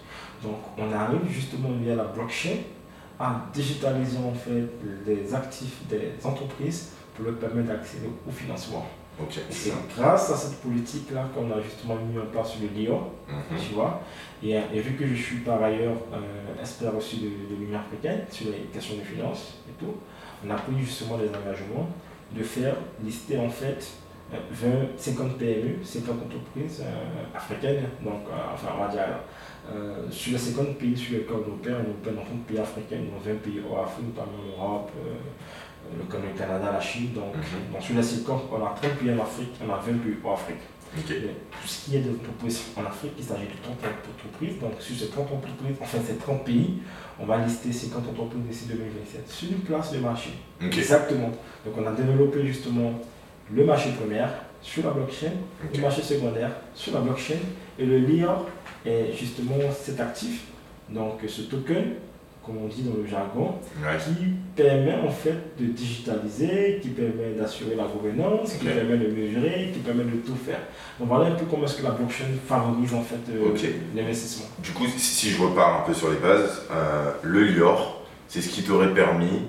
Donc on arrive justement via la blockchain à digitaliser en fait les actifs des entreprises pour leur permettre d'accéder au financement. C'est grâce à cette politique-là qu'on a justement mis en place le LIO, Mhm. tu vois. Et, et vu que je suis par ailleurs euh, expert aussi de, de l'Union africaine sur les questions de finances et tout, on a pris justement des engagements de faire lister en fait euh, 20, 50 PME, 50 entreprises euh, africaines, donc euh, enfin on va dire euh, sur les 50 pays sur lesquels on opère, on opère dans 30 pays africains, dans 20 pays hors Afrique, notamment l'Europe, euh, le Canada, la Chine. Donc, donc sur les 50, on a 30 pays en Afrique, on a 20 pays hors Afrique. Tout ce qui est d'entreprises en Afrique, il s'agit de 30 entreprises. Donc sur ces 30 entreprises, enfin ces 30 pays, on va lister 50 entreprises d'ici 2027 sur une place de marché. Exactement. Donc on a développé justement le marché primaire sur la blockchain, le marché secondaire sur la blockchain et le LIOR est justement cet actif, donc ce token, comme on dit dans le jargon, Ouais. qui permet en fait de digitaliser, qui permet d'assurer la gouvernance, qui permet de mesurer, qui permet de tout faire. Donc voilà un peu comment est-ce que la blockchain favorise en fait euh, l'investissement. Du coup, si je repars un peu sur les bases, euh, le Lior, c'est ce qui t'aurait permis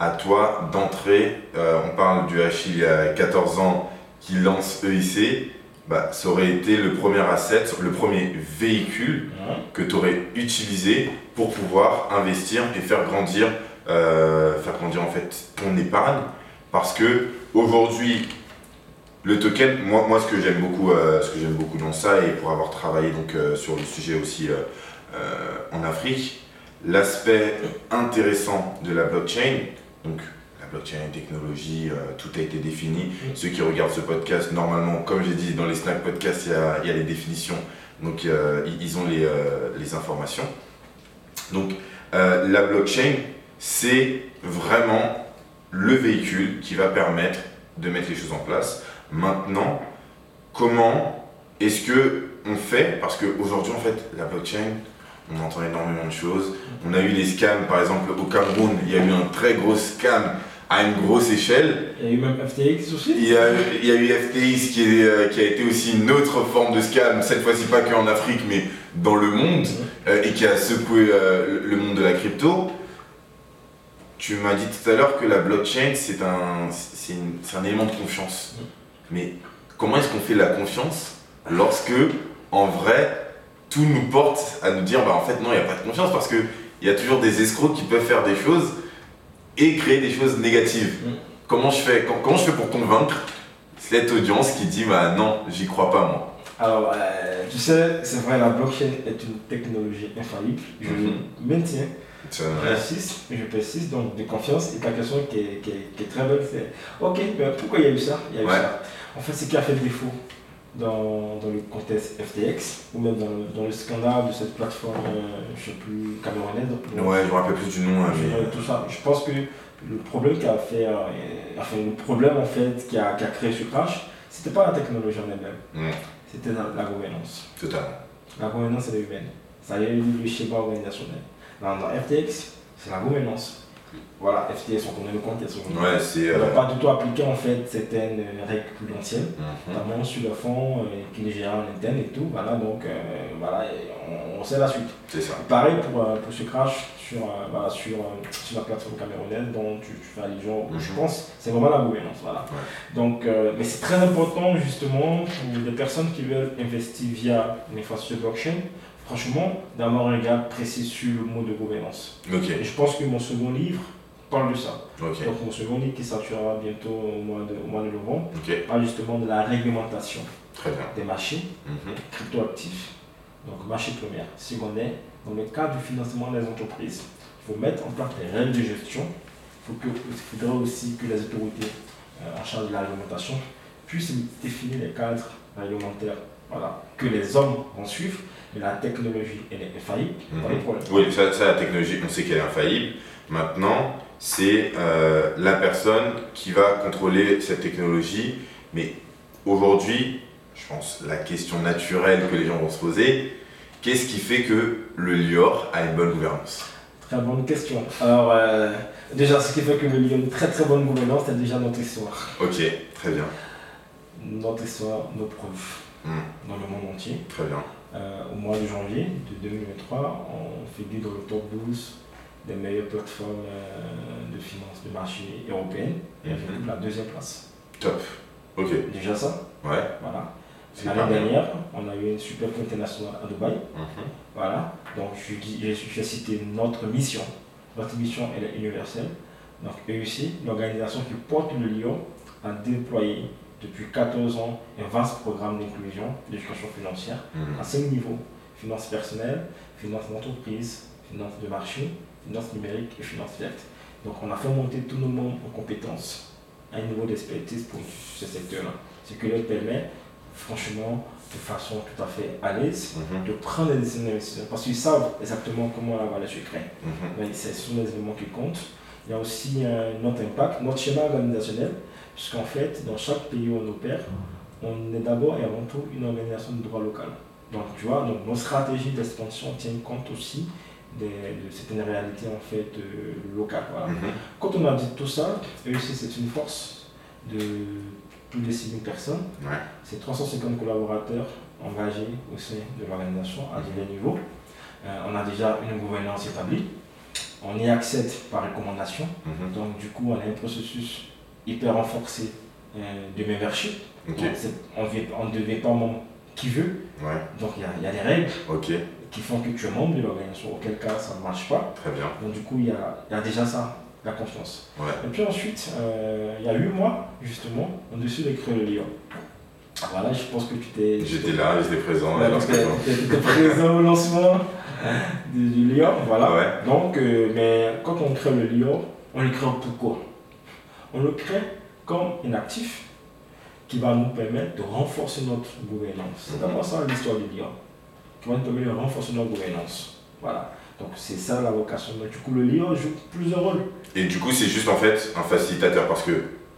à toi d'entrer. euh, on parle du HI il y a 14 ans qui lance EIC. Bah, ça aurait été le premier asset, le premier véhicule que tu aurais utilisé pour pouvoir investir et faire grandir, euh, faire grandir en fait ton épargne. Parce que aujourd'hui, le token, moi, moi ce que j'aime beaucoup, euh, ce que j'aime beaucoup dans ça et pour avoir travaillé donc euh, sur le sujet aussi en Afrique, l'aspect intéressant de la blockchain, donc blockchain, technologie, euh, tout a été défini. Ceux qui regardent ce podcast, normalement, comme j'ai dit dans les snack podcasts, il y a, il y a les définitions, donc euh, ils- ont les, euh, les informations. Donc la blockchain, c'est vraiment le véhicule qui va permettre de mettre les choses en place. Maintenant, comment est-ce que on fait? Parce qu'aujourd'hui, en fait, la blockchain, on entend énormément de choses. On a eu des scams, par exemple, au Cameroun, il y a eu un très gros scam à une grosse échelle. Il y a eu même FTX aussi Il y a, il y a eu FTX qui, est, euh, qui a été aussi une autre forme de scam, cette fois-ci pas qu'en Afrique, mais dans le monde, euh, et qui a secoué euh, le- le monde de la crypto. Tu m'as dit tout à l'heure que la blockchain, c'est un, c'est une- c'est un élément de confiance. Mais comment est-ce qu'on fait la confiance lorsque, en vrai, tout nous porte à nous dire, bah en fait non, il n'y a pas de confiance parce qu'il y a toujours des escrocs qui peuvent faire des choses et créer des choses négatives. Mm. Comment je fais com- Comment je fais pour convaincre cette audience qui dit, bah non, j'y crois pas moi? Alors, euh, tu sais, c'est vrai, la blockchain est une technologie infaillible. Je le maintiens. Je persiste, je persiste donc de confiance. Et ta question qui est, qui est- qui est très belle, c'est Ok, mais pourquoi il y a eu ça? Il y a eu Ouais. ça. En fait, ce qui a fait défaut? Dans, dans le contexte FTX, ou même dans le, dans le scandale de cette plateforme, euh, je ne sais plus, camerounaise. Ouais, je me rappelle plus du nom, hein, je mais. tout ça. Je pense que le problème qui a fait, euh, enfin le problème en fait qui a, qui a créé ce crash, c'était pas la technologie en elle-même, c'était la, la gouvernance. totalement. La gouvernance elle est humaine. Ça y est, le schéma organisationnel. Dans, dans FTX, c'est la gouvernance. Voilà, FTX, on connaît le contexte. on connaît- Ouais, euh, pas du tout appliqué en fait certaines euh, règles prudentielles, mhm. notamment sur le fond euh, qui les gère en interne et tout. Voilà, donc euh, voilà, on, on sait la suite. C'est ça. Pareil pour, pour ce crash sur, voilà, sur, euh, sur la plateforme camerounaise dont tu, tu fais allusion, je Mhm. pense, c'est vraiment la gouvernance. Voilà. Donc, mais c'est très important justement pour des personnes qui veulent investir via une infrastructure blockchain, franchement, d'avoir un regard précis sur le mot de gouvernance. Et je pense que mon second livre parle de ça. Donc mon second livre qui sortira bientôt au mois de, au mois de novembre parle justement de la réglementation très bien. des marchés Mhm. cryptoactifs, donc marché primaire, secondaire, dans le cadre du financement des entreprises. Il faut mettre en place des règles de gestion. Il, faut que, il faudrait aussi que les autorités euh, en charge de la réglementation puissent définir les cadres réglementaires voilà, que les hommes vont suivre, la technologie, elle est infaillible, pas de Mhm. problème. Oui, ça, ça, la technologie, on sait qu'elle est infaillible. Maintenant, c'est euh, la personne qui va contrôler cette technologie. Mais aujourd'hui, je pense, la question naturelle que les gens vont se poser, qu'est-ce qui fait que le Lior a une bonne gouvernance? Très bonne question. Alors, euh, déjà, ce qui fait que le Lyon a une très très bonne gouvernance, c'est déjà notre histoire. Ok, très bien, Notre histoire, nos preuves Hmm. dans le monde entier. très bien. Euh, au mois de janvier de 2023, on figure dans le top 12 des meilleures plateformes euh, de finance de marché européennes et avec Mhm. la deuxième place. Top. Ok. Déjà ça, Ouais. voilà. L'année dernière, on a eu une super internationale à Dubaï. Mhm. Voilà, donc je, dis, je, citer notre mission. Notre mission, elle est universelle. Donc EUC, l'organisation qui porte le Lyon, a déployé depuis 14 ans un vaste programme d'inclusion d'éducation financière Mhm. à cinq niveaux. Finance personnelle, finance d'entreprise, finance de marché, finance numérique et finance verte. Donc on a fait monter tous nos membres en compétences à un niveau d'expertise pour ce secteur-là. Ce qui leur permet, franchement, de façon tout à fait à l'aise, Mhm. de prendre des décisions d'investissement parce qu'ils savent exactement comment la valeur se crée. Mhm. Mais ce sont les éléments qui comptent. Il y a aussi euh, notre impact, notre schéma organisationnel, puisqu'en fait, dans chaque pays où on opère, on est d'abord et avant tout une organisation de droit local. Donc, tu vois, donc, nos stratégies d'expansion tiennent compte aussi des- de certaines réalités en fait euh, locales. Voilà. Mhm. Quand on a dit tout ça, EUC c'est une force de plus de 6000 personnes. Ouais. C'est 350 collaborateurs engagés au sein de l'organisation à divers niveaux. Euh, on a déjà une gouvernance établie. On y accède par recommandation. Mhm. Donc du coup, on a un processus hyper renforcé euh, de. Donc, c'est- on on ne devient pas membre qui veut. Ouais. Donc il y y a des règles qui font que tu es membre de l'organisation, auquel cas ça ne marche pas. Très bien. Donc du coup, il y a, y a déjà ça, la confiance. Ouais. Et puis ensuite, euh, il y a 8 mois, justement, au-dessus des Creux le Lyon. Voilà, je pense que tu t'es... J'étais là, j'étais présent. Ouais, ouais, donc, présent. au lancement du, du Lyon, voilà. Ouais. Donc, euh, mais quand on crée le Lyon, on le crée pourquoi? On le crée comme un actif qui va nous permettre de renforcer notre gouvernance. C'est d'abord ça l'histoire du Lyon, qui va nous permettre de renforcer notre gouvernance. Voilà. Donc c'est ça la vocation. Donc, du coup, le Lyon joue plusieurs rôles. Et du coup, c'est juste en fait un facilitateur parce que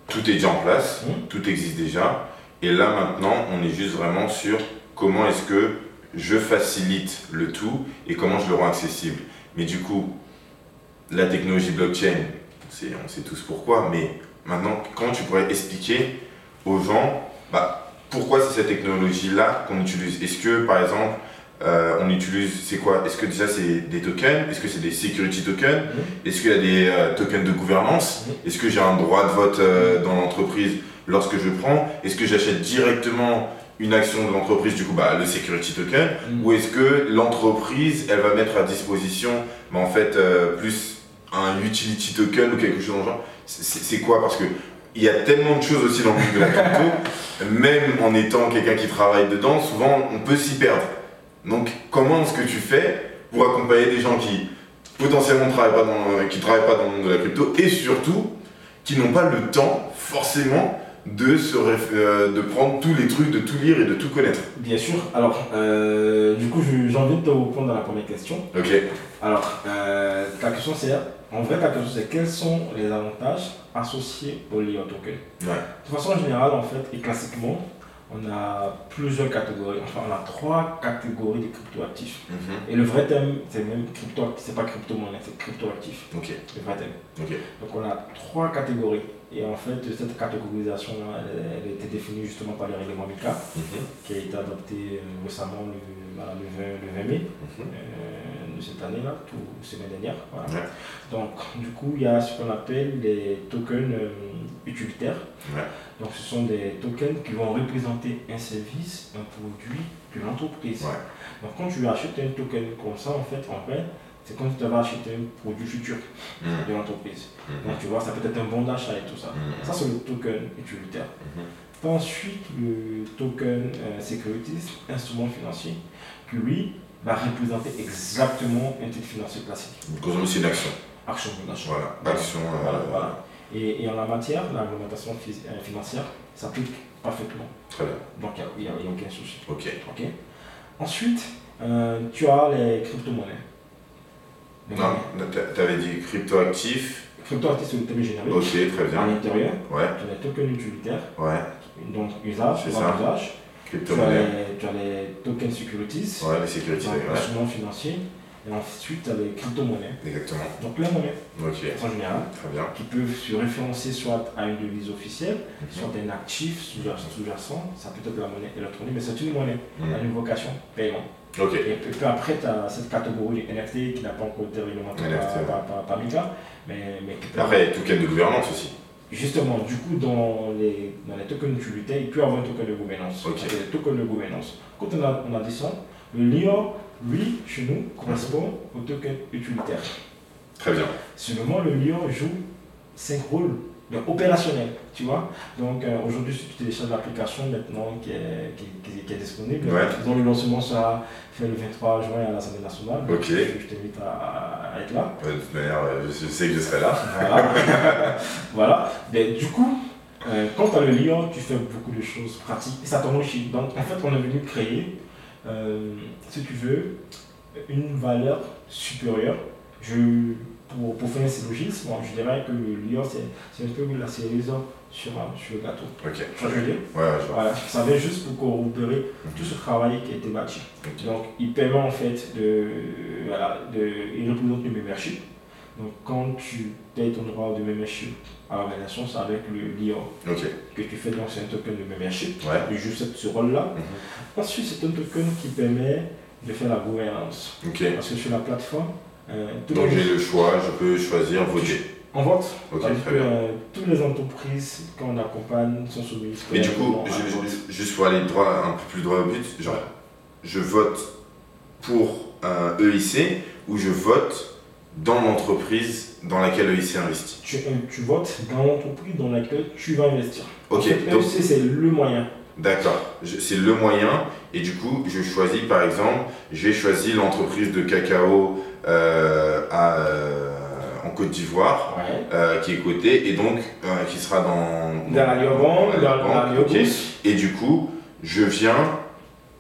tout est déjà en place, Mhm. tout existe déjà. Et là maintenant, on est juste vraiment sur comment est-ce que je facilite le tout et comment je le rends accessible. Mais du coup, la technologie blockchain, on sait tous pourquoi, mais maintenant, comment tu pourrais expliquer aux gens bah, pourquoi c'est cette technologie-là qu'on utilise? Est-ce que par exemple, euh, on utilise, c'est quoi? Est-ce que déjà c'est des tokens? Est-ce que c'est des security tokens? Est-ce qu'il y a des euh, tokens de gouvernance? Mhm. Est-ce que j'ai un droit de vote euh, dans l'entreprise lorsque je prends? Est-ce que j'achète directement une action de l'entreprise, du coup bah, le security token? Ou est-ce que l'entreprise, elle va mettre à disposition bah, en fait, euh, plus un utility token ou quelque chose dans le genre. C'est- quoi? Parce que il y a tellement de choses aussi dans le monde de la crypto, [LAUGHS] même en étant quelqu'un qui travaille dedans, souvent on peut s'y perdre. Donc comment est-ce que tu fais pour accompagner des gens qui potentiellement travaillent pas dans, qui travaillent pas dans le monde de la crypto et surtout qui n'ont pas le temps forcément de, se euh, de prendre tous les trucs, de tout lire et de tout connaître. Bien sûr. Alors, euh, du coup, j'ai envie de te répondre à la première question. Ok. Alors, euh, ta question c'est, en vrai, ta question c'est quels sont les avantages associés au Lyon Token Ouais. De façon générale, en fait, et classiquement, on a plusieurs catégories, enfin, on a trois catégories de cryptoactifs. Mhm. Et le vrai thème, c'est même crypto, c'est pas crypto-monnaie, c'est cryptoactif, Ok. le vrai thème. Ok. Donc, on a trois catégories. Et en fait, cette catégorisation-là, elle, elle a été définie justement par le règlement MICA, Mhm. qui a été adopté euh, récemment le, voilà, le 20, le 20 mai Mhm. euh, de cette année-là, tout semaine dernière. Voilà. Ouais. Donc, du coup, il y a ce qu'on appelle les tokens euh, utilitaires. Ouais. Donc, ce sont des tokens qui vont représenter un service, un produit de l'entreprise. Ouais. Donc, quand tu achètes un token comme ça, en fait, en vrai, c'est comme si tu avais acheté un produit futur Mhm. de l'entreprise. Mhm. Donc, tu vois, ça peut être un bon d'achat et tout ça. Mhm. Ça, c'est le token utilitaire. Mhm. T'as ensuite le token euh, securities, instrument financier, qui lui va représenter exactement un titre financier classique. Grosso modo, c'est une action. Action. Voilà. Action. euh, Voilà. Et, et en la matière, la réglementation euh, financière s'applique parfaitement. Très bien. Donc il n'y a, y a aucun souci. Ok. Ensuite, euh, tu as les crypto-monnaies. Non, t'avais dit crypto-actif. Crypto-actifs, c'est le thème générique. Ok, très À bien. l'intérieur, Ouais, tu as les tokens utilitaires, ouais. donc usage, C'est ça. d'usage. Tu as, Crypto-monnaie. les, tu as les tokens securities, Ouais, les donc Ouais. instruments financiers. Et ensuite, tu as les crypto-monnaies. Exactement. Donc les monnaies, Ok. de façon générale, Très bien. qui peuvent se référencer soit à une devise officielle, soit à un actif sous-jacent, sous-jacent. ça peut être la monnaie électronique, mais c'est une monnaie, elle a Mhm. une vocation paiement. Et puis, puis après, tu as cette catégorie NFT qui n'a pas encore été réglementée par, par, MICA, mais, mais qui Après, il y a token de gouvernance aussi. Justement, du coup, dans les, dans les tokens utilitaires, il peut y avoir un token de gouvernance. Des tokens de gouvernance. Quand on a, on a le lion, lui, chez nous, correspond au token utilitaire. Très bien. Seulement, le lion joue 5 rôles de opérationnels, tu vois. Donc, euh, aujourd'hui, si tu télécharges l'application maintenant qui est, qui, qui- qui est disponible, Ouais. dont le lancement sera fait le 23 juin à l'Assemblée nationale, Ok. je, je t'invite à, à être là. De toute manière, euh, je sais que je serai là. Voilà. [LAUGHS] voilà. Mais du coup, euh, quand tu as le lion, tu fais beaucoup de choses pratiques et ça t'enrichit. Donc, en fait, on est venu créer, euh, si tu veux, une valeur supérieure. Je, pour, pour faire un syllogisme, bon, je dirais que le lion, c'est un peu la cerise sur, un- sur le gâteau. Ok. Tu vois ce que je veux dire? Ouais, je vois. Voilà. Ça vient juste pour corroborer tout ce travail qui a été bâti. Donc, il permet en fait de. Voilà, de il représente le membership. Donc, quand tu payes ton droit de membership à l'organisation, c'est avec le lion Ok. que tu fais. Donc, c'est un token de membership. Ouais. Il joue ce, rôle-là. Mhm. Ensuite, c'est un token qui permet de faire la gouvernance. Ok. Parce que sur la plateforme, euh, Donc j'ai le choix, je peux choisir, voter. on vote. Ok, C'est-à-dire très que, bien. euh, toutes les entreprises qu'on accompagne sont soumises. Mais du coup, je- juste pour aller droit, un peu plus droit au but, genre, je vote pour un EIC ou je vote dans l'entreprise dans laquelle EIC investit? tu, euh, tu votes dans l'entreprise dans laquelle tu vas investir. En Ok, fait, donc EEC, c'est le moyen. d'accord, c'est le moyen et du coup je choisis par exemple, j'ai choisi l'entreprise de cacao à, euh, en Côte d'Ivoire Ouais. euh, qui est cotée et donc euh, qui sera dans, Dans la Lioban, dans la. Et du coup, je viens,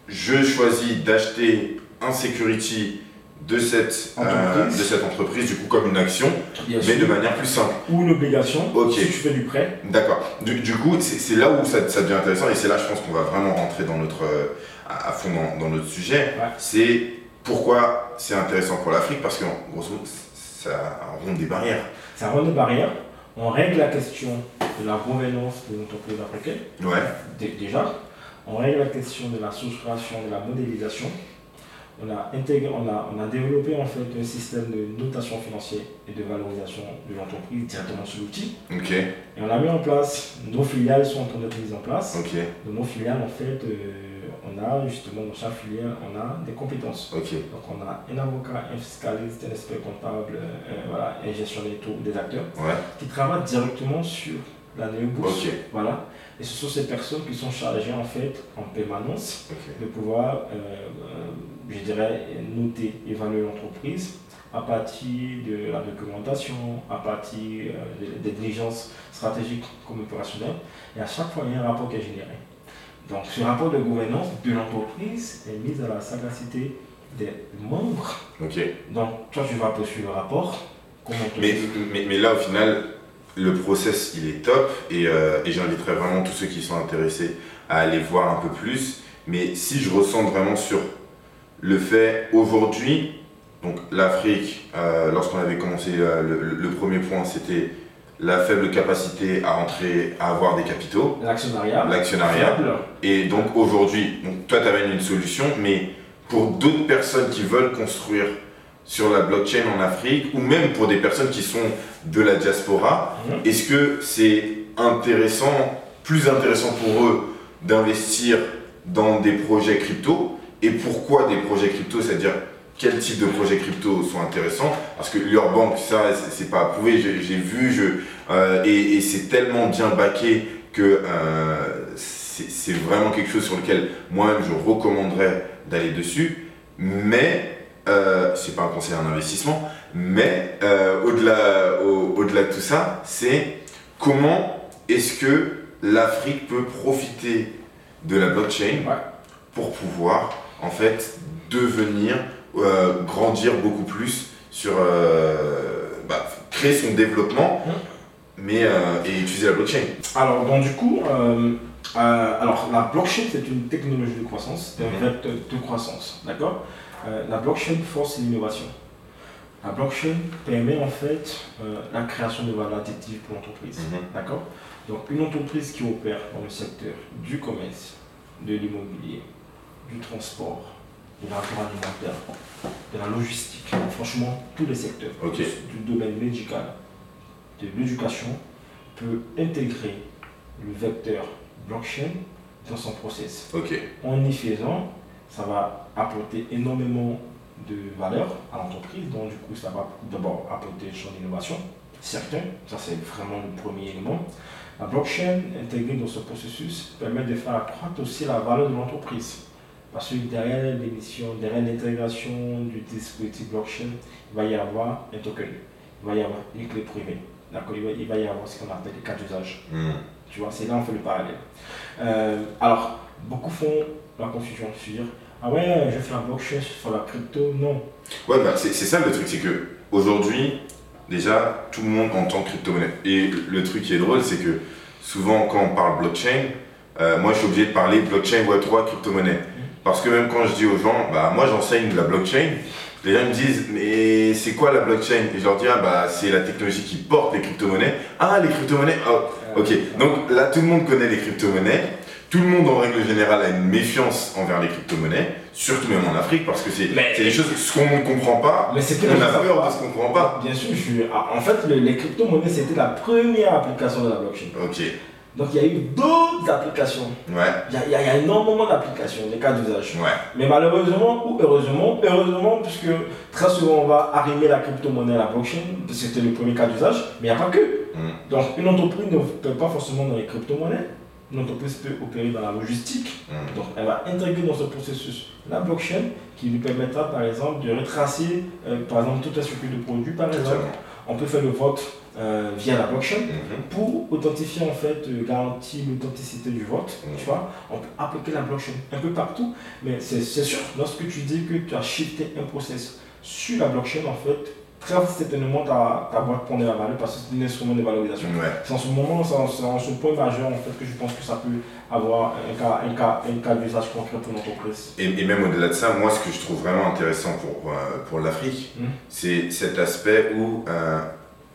je choisis d'acheter un security de cette, euh, Entreprise. de cette entreprise, du coup comme une action, Bien mais sûr. de manière plus simple. Ou une obligation, Ok. si tu fais du prêt. D'accord. Du, du coup, c'est là où ça, ça devient intéressant et c'est là, je pense qu'on va vraiment rentrer dans notre, euh, à, à fond dans, dans notre sujet. Ouais. C'est pourquoi c'est intéressant pour l'Afrique, parce que grosso modo, ça rompt des barrières. Ça rend des barrières. On règle la question de la gouvernance de l'entreprise africaine, Ouais. dé- déjà. On règle la question de la souscription, de la modélisation. On a, intégré, on, a, on a développé en fait un système de notation financière et de valorisation de l'entreprise directement sur l'outil. Ok. Et on a mis en place, nos filiales sont en train d'être mises en place. Ok. Dans nos filiales, en fait, euh, on a justement dans chaque filiale, on a des compétences. Donc on a un avocat, un fiscaliste, un expert comptable, euh, voilà, un gestionnaire tout, des acteurs Ouais. qui travaillent directement sur la néobourse. Voilà. Et ce sont ces personnes qui sont chargées en fait en permanence de pouvoir, euh, euh, je dirais, noter, évaluer l'entreprise à partir de la documentation, à partir euh, des, des diligences stratégiques comme opérationnelles. Et à chaque fois, il y a un rapport qui est généré. Donc, ce rapport de gouvernance de l'entreprise est mis à la sagacité des membres. Donc, toi, tu vas poursuivre le rapport. Mais, mais, mais là, au final, le process, il est top et, euh, et j'inviterai vraiment tous ceux qui sont intéressés à aller voir un peu plus. Mais si je ressens vraiment sur le fait aujourd'hui, donc l'Afrique, euh, lorsqu'on avait commencé euh, le- le premier point, c'était la faible capacité à entrer, à avoir des capitaux, L'actionnariat. l'actionnariat. Et donc aujourd'hui, donc toi tu amènes une solution, mais pour d'autres personnes qui veulent construire sur la blockchain en Afrique, ou même pour des personnes qui sont de la diaspora, Mhm. est-ce que c'est intéressant, plus intéressant pour eux d'investir dans des projets crypto? Et pourquoi des projets crypto? C'est-à-dire quel type de projets crypto sont intéressants Parce que leur banque, ça, c'est pas approuvé. J'ai vu, je, euh, et, et c'est tellement bien baqué que euh, c'est vraiment quelque chose sur lequel moi-même je recommanderais d'aller dessus. Mais euh, c'est pas un conseil en investissement, mais euh, au-delà au, au-delà de tout ça, c'est comment est-ce que l'Afrique peut profiter de la blockchain Ouais. pour pouvoir en fait devenir, euh, grandir beaucoup plus sur euh, bah, créer son développement, Mhm. mais euh, et utiliser la blockchain. Alors, donc du coup, alors la blockchain c'est une technologie de croissance, c'est un vecteur de croissance, d'accord? La blockchain force l'innovation. La blockchain permet en fait euh, la création de valeur additive pour l'entreprise, Mhm. d'accord? Donc une entreprise qui opère dans le secteur du commerce, de l'immobilier, du transport, de l'agroalimentaire, de la logistique, franchement, tous les secteurs du domaine médical, de l'éducation, peut intégrer le vecteur blockchain dans son process. En y faisant, ça va apporter énormément de valeur à l'entreprise, donc du coup, ça va d'abord apporter une champ d'innovation, certain, ça c'est vraiment le premier élément. La blockchain intégrée dans ce processus permet de faire accroître aussi la valeur de l'entreprise. Parce que derrière l'émission, derrière l'intégration du dispositif blockchain, il va y avoir un token, il va y avoir une clé privée, d'accord il, va, y avoir ce qu'on appelle les cas d'usage. Hmm. Tu vois, c'est là on fait le parallèle. Euh, alors, beaucoup font la confusion, dire, ah ouais, je fais la blockchain sur la crypto, non. Ouais, bah, c'est c'est ça le truc, c'est que aujourd'hui, déjà, tout le monde entend crypto-monnaie. Et le truc qui est drôle, c'est que souvent, quand on parle blockchain, euh, moi, je suis obligé de parler blockchain Web3 crypto-monnaie. Parce que même quand je dis aux gens, bah, moi, j'enseigne de la blockchain, les gens me disent, mais c'est quoi la blockchain? Et je leur dis, ah, bah, c'est la technologie qui porte les crypto-monnaies. Ah, les crypto-monnaies Oh, ok. Donc là, tout le monde connaît les crypto-monnaies. Tout le monde, en règle générale, a une méfiance envers les crypto-monnaies, surtout même en Afrique, parce que c'est des choses, ce qu'on ne comprend pas, Mais on a peur de ce qu'on ne comprend pas. Bien sûr, je suis... ah, en fait, le- les crypto-monnaies, c'était la première application de la blockchain. Ok, Donc, il y a eu d'autres applications. ouais, Il y a, il y a- il y a énormément d'applications, des cas d'usage. ouais, Mais malheureusement ou heureusement, heureusement, puisque très souvent on va arrimer la crypto-monnaie à la blockchain, c'était le premier cas d'usage, mais il n'y a pas que. Mm. Donc une entreprise ne peut pas forcément dans les crypto-monnaies, une entreprise peut opérer dans la logistique, Mm. donc elle va intégrer dans ce processus la blockchain qui lui permettra par exemple de retracer euh, par exemple tout un circuit de produits par exemple. On peut faire le vote euh, via la blockchain Mhm. pour authentifier en fait, euh, garantir l'authenticité du vote, Mm. tu vois, on peut appliquer la blockchain un peu partout, mais c'est sûr, lorsque tu dis que tu as shifté un process sur la blockchain, en fait, très certainement ta, ta boîte prend de la valeur parce que c'est un instrument de valorisation. Ouais. C'est en ce moment, c'est en, ce point majeur en fait que je pense que ça peut avoir un cas, un cas, un cas d'usage concret pour l'entreprise. Et, et même au-delà de ça, moi, ce que je trouve vraiment intéressant pour, euh, pour l'Afrique, Mhm. c'est cet aspect où euh,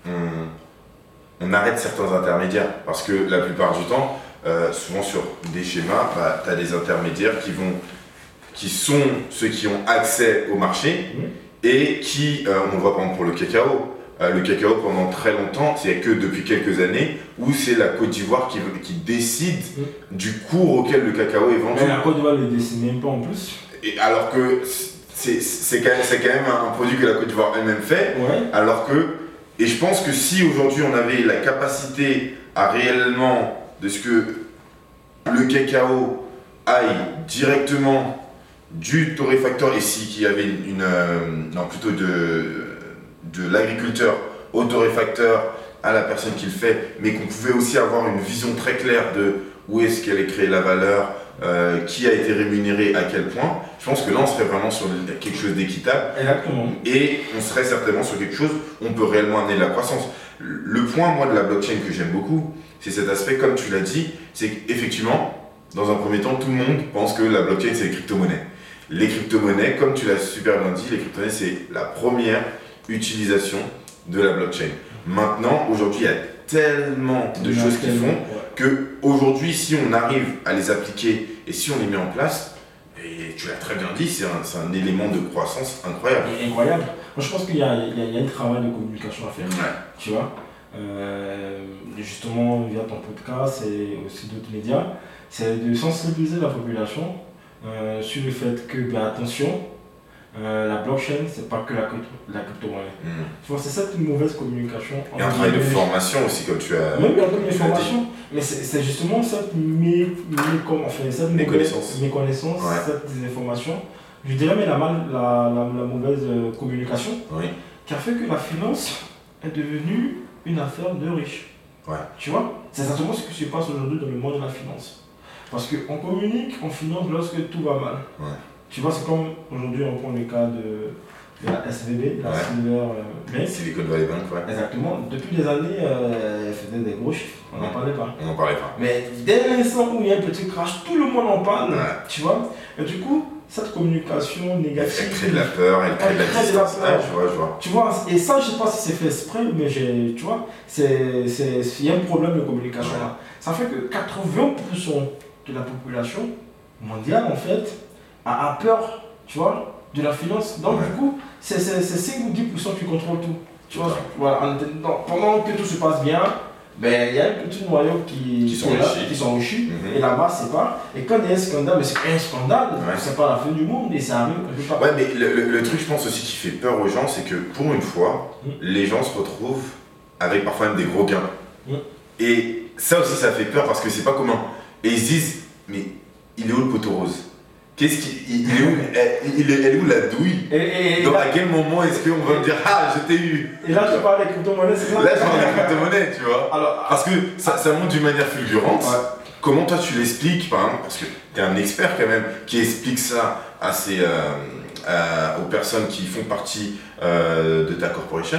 on, on arrête certains intermédiaires. Parce que la plupart du temps, euh, souvent sur des schémas, bah, tu as des intermédiaires qui, vont, qui sont ceux qui ont accès au marché Mhm. et qui, euh, on le voit par exemple pour le cacao, euh, le cacao pendant très longtemps, c'est que depuis quelques années, où c'est la Côte d'Ivoire qui, qui décide Mhm. du cours auquel le cacao est vendu. Mais la Côte d'Ivoire ne le dessine même pas en plus. Et alors que c'est quand, quand même un produit que la Côte d'Ivoire elle-même fait, Ouais. alors que, et je pense que si aujourd'hui on avait la capacité à réellement de ce que le cacao aille directement du torréfacteur, qu'il y avait une, une, euh, non plutôt de, de l'agriculteur au torréfacteur à la personne qui le fait, mais qu'on pouvait aussi avoir une vision très claire de où est-ce qu'elle est créée la valeur, euh, qui a été rémunéré à quel point, je pense que là on serait vraiment sur quelque chose d'équitable Exactement. et on serait certainement sur quelque chose où on peut réellement amener de la croissance. Le point, moi, de la blockchain que j'aime beaucoup, c'est cet aspect, comme tu l'as dit, c'est qu'effectivement, dans un premier temps, tout le monde pense que la blockchain, c'est les crypto-monnaies. Les crypto-monnaies, comme tu l'as super bien dit, les crypto-monnaies, c'est la première utilisation de la blockchain. Maintenant, aujourd'hui, il y a tellement de choses qui font que aujourd'hui, si on arrive à les appliquer et si on les met en place, et tu l'as très bien dit, c'est un, c'est un élément de croissance incroyable. Et incroyable. Moi, je pense qu'il y a, il y, a, il y a un travail de communication à faire. Ouais. Tu vois Euh, Justement, via ton podcast et aussi d'autres médias, c'est de sensibiliser la population euh, sur le fait que, ben, attention, euh, la blockchain, c'est pas que la, la crypto-monnaie. Mm. Tu vois, c'est cette mauvaise communication. Et un entre travail de formation aussi, comme tu as. Même il y a formations, mais c'est justement cette, mé, mé- comme- enfin, cette méconnaissance, Ouais. cette désinformation, je dirais même la, mal, la, la, la mauvaise euh, communication, Oui. qui a fait que la finance est devenue une affaire de riches. Ouais. Tu vois? C'est exactement ce qui se passe aujourd'hui dans le monde de la finance. Parce qu'on communique en finance lorsque tout va mal. Ouais. Tu vois, c'est comme aujourd'hui on prend le cas de, de la SVB, la Ouais. Silver euh, Bank. Silicon Valley Bank, ouais. Exactement. Depuis des années, euh, elle faisait des gros chiffres. On n'en parlait pas. On n'en parlait pas. Mais dès l'instant où il y a un petit crash, tout le monde en parle. Ouais. Tu vois Et du coup, cette communication négative. Elle crée de la peur, elle crée de la Elle crée de la distance. peur. Ouais, je vois, je vois. Tu vois, et ça, je sais pas si c'est fait exprès, mais j'ai, tu vois, c'est, c'est, il y a un problème de communication là. Ça fait que 80% de la population mondiale, en fait, a, a peur, tu vois, de la finance. Donc, Ouais. du coup, c'est c'est- c'est 5 ou 10% qui contrôlent tout. Tu vois, voilà, en- pendant que tout se passe bien, ben, il y a un petit noyau qui, Qui sont est là, qui sont enrichis, Mhm. et là-bas, c'est pas. Et quand il y a un scandale, mais c'est un scandale, Ouais. c'est pas la fin du monde, et ça arrive part. Ouais, mais le, le- le truc, je pense aussi qui fait peur aux gens, c'est que pour une fois, Mm. les gens se retrouvent avec parfois même des gros gains. Mm. Et ça aussi, ça fait peur parce que c'est pas commun. Et ils se disent, mais il est où le poteau rose? Qu'est-ce qui. Il, il est où, elle, il est, elle est où la douille? Et, et- là, à quel moment est-ce qu'on va me dire, ah, je t'ai eu? Et là, tu parles des crypto-monnaies, c'est ça? Là, je parle des crypto-monnaies, tu vois. Alors, Parce que ça, ça monte d'une manière fulgurante. Ouais. Comment toi tu l'expliques, par exemple, parce que tu es un expert quand même, qui explique ça à ces, euh, à- aux personnes qui font partie euh, de ta corporation,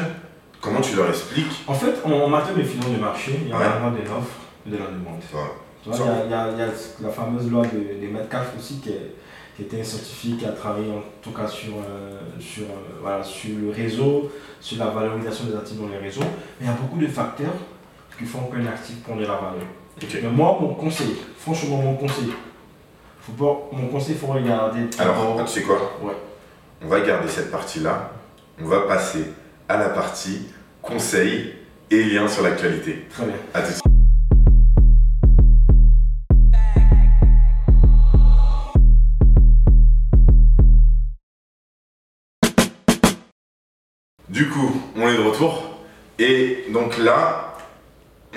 comment tu leur expliques? En fait, en, en matière de finance de marché, il y a Ouais. vraiment de l'offre et de la demande. Ouais. Tu vois, il y a, il y la fameuse loi de, des Metcalfe aussi, qui, est- qui était un scientifique qui a travaillé en tout cas sur, euh, sur, euh, voilà, sur le réseau, sur la valorisation des actifs dans les réseaux. Mais il y a beaucoup de facteurs qui font qu'un actif prend de la valeur. Mais moi, mon conseil, franchement, mon conseil, faut pas, mon conseil, il faut regarder. Alors, tu sais quoi? Ouais. On va garder cette partie-là. On va passer à la partie conseils et liens sur l'actualité. Très bien. À tout de suite. Du coup, on est de retour. Et donc là,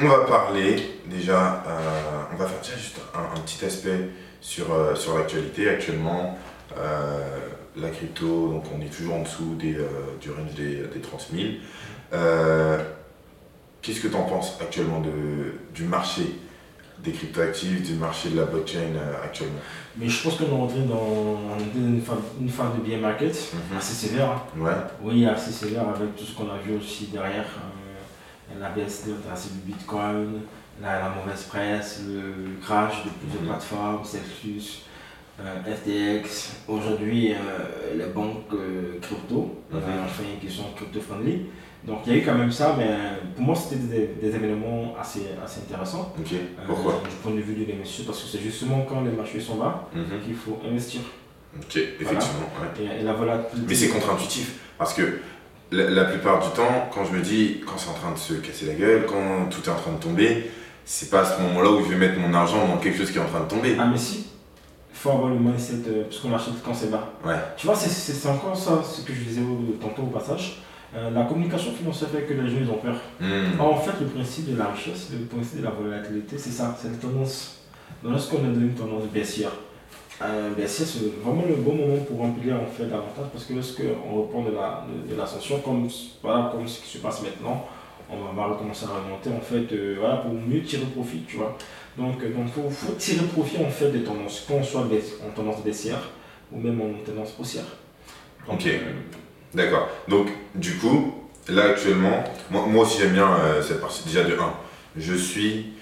on va parler déjà, euh, on va faire juste un, petit aspect sur, euh, l'actualité actuellement. Euh, la crypto, donc on est toujours en dessous des, du range des, des 30 000. Euh, Qu'est-ce que tu en penses actuellement du marché des cryptoactifs, du marché de la blockchain euh, actuellement Mais je pense qu'on est rentré dans une phase, une phase de bear market Mhm. assez sévère. hein. Ouais, Oui, assez sévère avec tout ce qu'on a vu aussi derrière. euh, la baisse de du Bitcoin, la, la mauvaise presse, le crash de plusieurs Mhm. plateformes, Celsius, FTX. Aujourd'hui, euh, les banques euh, crypto, Mhm. euh, enfin, qui sont crypto-friendly. Donc il y a eu quand même ça, mais pour moi c'était des, des événements assez, assez intéressants. ok. euh, Pourquoi? Du point de vue de l'investisseur, parce que c'est justement quand les marchés sont bas Mhm. qu'il faut investir. Ok, effectivement. ouais. Et, et la volatilité. Mais c'est contre-intuitif parce que la, la plupart du temps, quand je me dis quand c'est en train de se casser la gueule, quand tout est en train de tomber, c'est pas à ce moment-là où je vais mettre mon argent dans quelque chose qui est en train de tomber. Ah mais si, faut avoir le mindset, euh, parce qu'on achète quand c'est bas. Ouais. Tu vois, c'est- encore ça, ce que je disais tantôt au passage. Euh, la communication financière fait que les gens ils ont peur. Hmm. En fait, le principe de la richesse, le principe de la volatilité, c'est ça, c'est la tendance. Donc, lorsqu'on est dans une tendance baissière, euh, baissière, c'est vraiment le bon moment pour remplir en fait davantage parce que lorsqu'on reprend de la- de, de l'ascension, comme, voilà, comme ce qui se passe maintenant, on va, va recommencer à remonter en fait, euh, voilà, pour mieux tirer profit, tu vois. Donc, il donc, faut, faut tirer profit en fait des tendances, qu'on soit en tendance baissière ou même en tendance haussière. Ok. euh, D'accord. Donc, du coup, là actuellement, moi, moi aussi j'aime bien euh, cette partie déjà de 1. Je suis.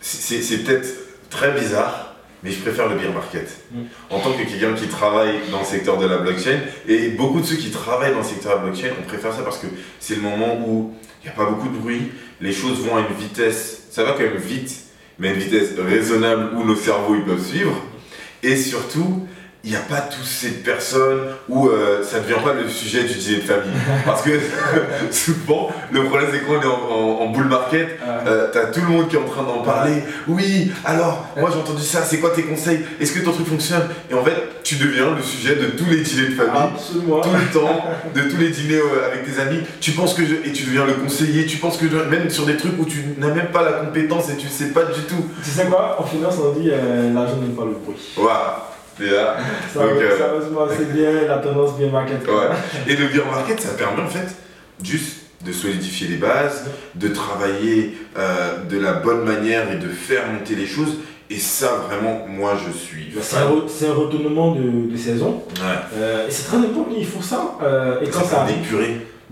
C'est c'est peut-être très bizarre, mais je préfère le beer market. Mm. En tant que quelqu'un qui travaille dans le secteur de la blockchain, et beaucoup de ceux qui travaillent dans le secteur de la blockchain, on préfère ça parce que c'est le moment où il n'y a pas beaucoup de bruit, les choses vont à une vitesse, ça va quand même vite, mais une vitesse raisonnable où nos cerveaux ils peuvent suivre. Et surtout, il n'y a pas toutes ces personnes où euh, ça ne devient pas le sujet du dîner de famille. [LAUGHS] Parce que [LAUGHS] souvent, le problème c'est qu'on est en, en, en bull market, euh, euh, t'as tout le monde qui est en train d'en parler. Oui, alors, moi j'ai entendu ça, c'est quoi tes conseils? Est-ce que ton truc fonctionne? Et en fait, tu deviens le sujet de tous les dîners de famille. absolument. Tout le temps, de tous les dîners euh, avec tes amis, tu penses que je, et tu deviens le conseiller, tu penses que je- même sur des trucs où tu n'as même pas la compétence et tu sais pas du tout. Tu sais quoi? En finance, on dit euh, l'argent n'aime pas le bruit. Voilà, déjà. Ça, Donc, euh, Sérieusement, c'est bien la tendance bien market. Ouais. Et le beer market, ça permet en fait juste de solidifier les bases, de travailler euh, de la bonne manière et de faire monter les choses. Et ça, vraiment, moi, je suis C'est un, re- un retournement de, de saison. Ouais. Euh, et c'est très important, il faut ça. Et quand ça, ça.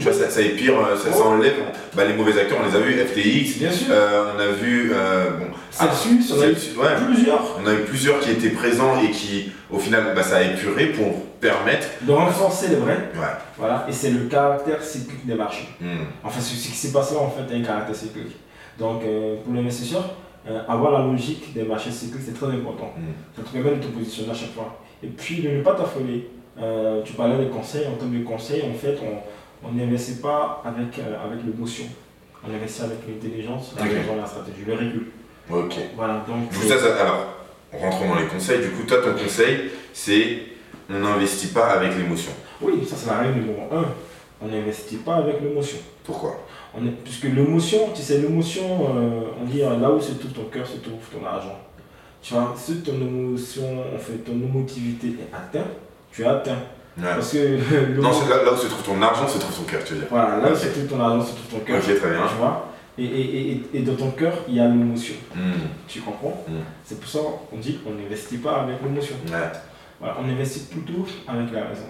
Tu vois, ça, ça épire, euh, ça, ça enlève. Bah, les mauvais acteurs, on les a vus, FTX. bien sûr, euh, on a vu. euh, bon, Celsius, on a eu ouais. plusieurs. On a eu plusieurs qui étaient présents et qui, au final, bah, ça a épuré pour permettre. De renforcer les vrais. Ouais. Voilà. Et c'est le caractère cyclique des marchés. Hmm. Enfin, ce, qui s'est passé en fait a un caractère cyclique. Donc, euh, pour l'investisseur, euh, avoir la logique des marchés cycliques, c'est très important. Mm. Ça te permet de te positionner à chaque fois. Et puis, de ne pas t'affoler euh, tu parlais des conseils, en termes de conseils, en fait, on n'investit pas avec, euh, avec l'émotion. On investit avec l'intelligence, la la stratégie, le recul. Ok. Voilà, donc. ça, alors, rentrons dans les conseils. Du coup, toi, ton conseil, c'est on n'investit pas avec l'émotion. Oui, ça, c'est la règle numéro un. On n'investit pas avec l'émotion. Pourquoi? On est, Puisque l'émotion, tu sais, l'émotion, euh, on dit là où se trouve ton cœur, se trouve ton argent. Tu vois, si ton émotion, en fait, ton émotivité est atteinte, tu es atteint. Parce que non, là, là, où se trouve ton argent, se trouve ton cœur, tu veux dire. Voilà, là où se trouve ton argent, se trouve ton cœur. Ok, très bien. Tu vois et, et, et, et, dans ton cœur, il y a l'émotion. Hmm. Tu comprends hmm. C'est pour ça qu'on dit qu'on n'investit pas avec l'émotion. Voilà, on investit plutôt avec la raison,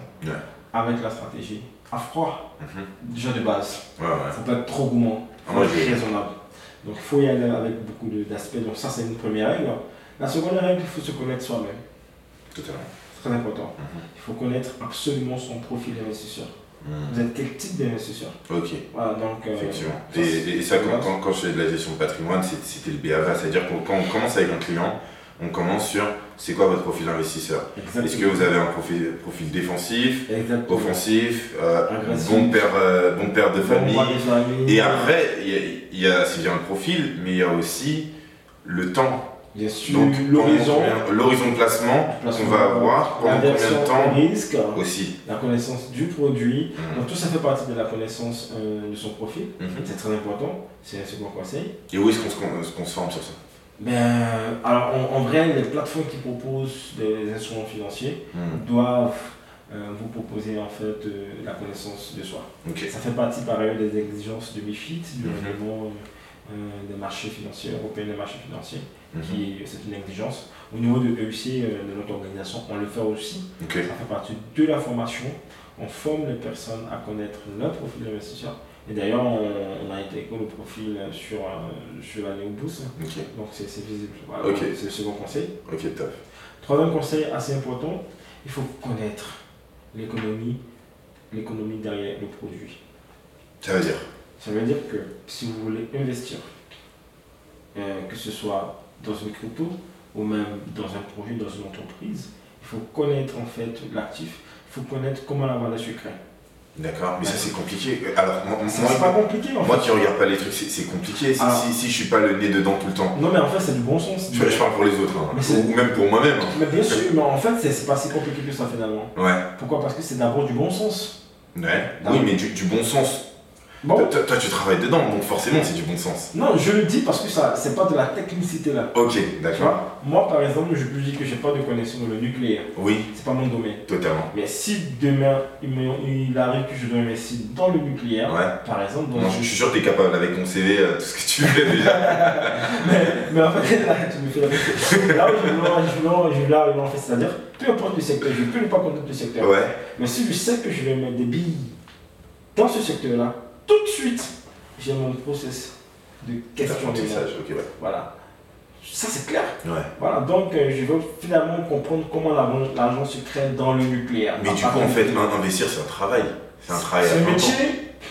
avec la stratégie. À froid, mhm. déjà de base. Ouais, ouais. Ça peut être trop gourmand, ah, raisonnable. Donc il faut y aller avec beaucoup d'aspects. Donc ça, c'est une première règle. La seconde règle, il faut se connaître soi-même. Totalement. Très important. Mhm. Il faut connaître absolument son profil d'investisseur. Mhm. Vous êtes quel type d'investisseur Ok. Voilà, donc, euh, Effectivement. et, ça, quand, quand, je fais de la gestion de patrimoine, c'était le BAVA. C'est-à-dire que quand on commence avec un client, on commence sur c'est quoi votre profil d'investisseur? Est-ce que vous avez un profil, profil défensif, offensif, euh, bon, père, euh, bon père de famille, Et après, il y, a, c'est bien le profil, mais il y a aussi le temps. Bien sûr, l'horizon, l'horizon de placement, qu'on va avoir pendant combien de temps risque, aussi. La connaissance du produit. Mhm. Donc tout ça fait partie de la connaissance euh, de son profil. Mhm. C'est très important. C'est un second conseil. Et où est-ce qu'on se forme sur ça? Ben, alors en, vrai, les plateformes qui proposent des instruments financiers hmm. doivent euh, vous proposer en fait euh, la connaissance de soi. Ça fait partie par ailleurs des exigences de MIFID, du règlement euh, des marchés financiers, européens des marchés financiers, hmm. qui c'est une exigence. Au niveau de EUC, de notre organisation, on le fait aussi. Ça fait partie de la formation. On forme les personnes à connaître leur profil d'investisseur et d'ailleurs, on, a été le profil sur, euh, sur l'année au. Donc c'est visible. C'est le second conseil. Ok, top. Troisième conseil assez important, il faut connaître l'économie, l'économie derrière le produit. Ça veut dire? Ça veut dire que si vous voulez investir, euh, que ce soit dans une crypto ou même dans un projet, dans une entreprise, il faut connaître en fait l'actif, il faut connaître comment la valeur se crée. D'accord, mais ça c'est compliqué. Alors, moi, c'est pas compliqué en Moi qui regarde pas les trucs, c'est compliqué si, si, si, je suis pas le nez dedans tout le temps. Non, mais en fait, c'est du bon sens. Je, parle pour les autres, hein. ou même pour moi-même. Hein. Mais bien sûr, mais en fait, c'est pas si compliqué que ça finalement. Ouais. Pourquoi? Parce que c'est d'abord du bon sens. Ouais, oui, mais du, du bon sens Toi, tu travailles dedans, donc forcément c'est du bon sens. Non, je le dis parce que ça, c'est pas de la technicité là. Ok, d'accord. Moi, par exemple, je peux dire que j'ai pas de connexion dans le nucléaire. Oui. C'est pas mon domaine. Totalement. Mais si demain il, arrive que je dois investir dans le nucléaire, par exemple. Donc je, suis sûr que tu es capable avec ton CV, euh, tout ce que tu fais déjà. [LAUGHS] mais, en fait, là, tu me fais la Là où je veux, là en fait, c'est-à-dire, peu importe le secteur, je peux ne pas connaître le secteur. Ouais. Mais si je sais que je vais mettre des billes dans ce secteur-là, tout de suite, j'ai mon process de question de Voilà. Ça, c'est clair. Voilà, donc euh, je veux finalement comprendre comment l'argent se crée dans le nucléaire. Mais du coup, en fait, investir, c'est un travail. C'est un travail. C'est un métier,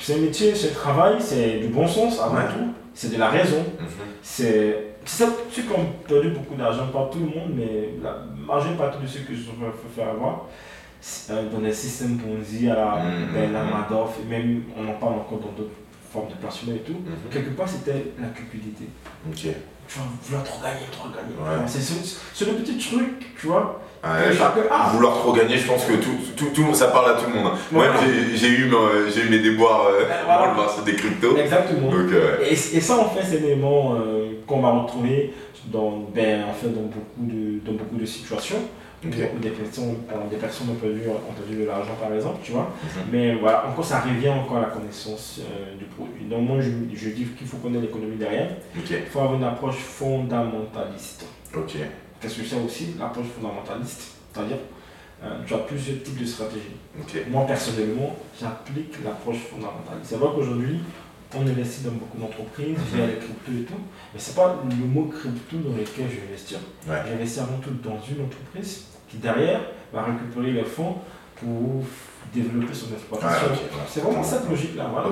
c'est un métier, c'est un travail, c'est du bon sens avant tout, c'est de la raison. Mhm. C'est ça, ceux qui ont perdu beaucoup d'argent, pas tout le monde, mais la majeure partie de ceux que je peux faire avoir, dans des systèmes Ponzi, à la, mmh, la Madoff, et même on en parle encore dans d'autres formes de placement et tout, mhm. quelque part c'était la cupidité. Ok. Tu vas vouloir trop gagner, trop gagner. C'est le petit truc, tu vois. Ah, vouloir trop gagner, je pense que tout, tout, tout, ça parle à tout le monde. Moi, j'ai eu, j'ai eu mes déboires euh, voilà. le des cryptos. Exactement. et, et, ça, en fait, c'est euh, qu'on va retrouver dans, ben, en fait, dans, beaucoup de, dans beaucoup de situations. Okay. Des, personnes, des personnes ont perdu, ont perdu de l'argent par exemple, tu vois. Mhm. Mais voilà, encore ça revient encore à la connaissance euh, du produit. Donc moi je, je dis qu'il faut connaître l'économie derrière. Il faut avoir une approche fondamentaliste. Qu'est-ce que c'est aussi l'approche fondamentaliste C'est-à-dire, euh, tu as plusieurs types de stratégies. Moi personnellement, j'applique l'approche fondamentaliste. C'est vrai qu'aujourd'hui, on investit dans beaucoup d'entreprises mhm. via les cryptos et tout, mais c'est pas le mot crypto dans lequel je vais investir. J'investis avant tout dans une entreprise qui derrière va récupérer les fonds pour développer son exploitation. Ah, C'est vraiment cette logique-là. Voilà.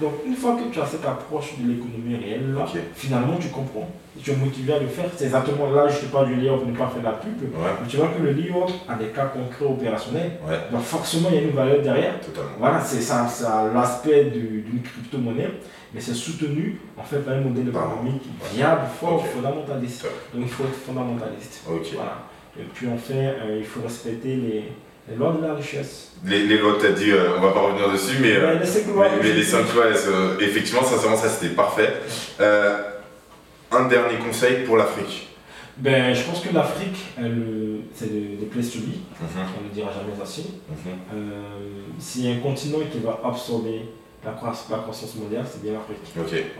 Donc, une fois que tu as cette approche de l'économie réelle, là, finalement, tu comprends. Tu es motivé à le faire. C'est exactement là, je ne te parle du layoff, ne pas faire la pub. Ouais, Mais tu vois que le layoff a des cas concrets opérationnels. ouais, Donc, forcément, il y a une valeur derrière. totalement. Voilà, c'est ça, ça l'aspect du- d'une crypto-monnaie, mais c'est soutenu en fait par un modèle économique viable, fort, fondamentaliste. Donc, il faut être fondamentaliste. Voilà. Et puis, enfin, euh, il faut respecter les, les lois de la richesse. Les, les lois, t'as dit, euh, on va pas revenir dessus, mais, euh, Mais les cinq lois, mais, mais les 5 lois, elles sont- effectivement, sincèrement, ça c'était parfait. Euh, un dernier conseil pour l'Afrique. Ben, je pense que l'Afrique, c'est des, des plaies subies, Mhm, on ne le dira jamais assez. S'il y a un continent qui va absorber la, croissance, la croissance mondiale, c'est bien l'Afrique.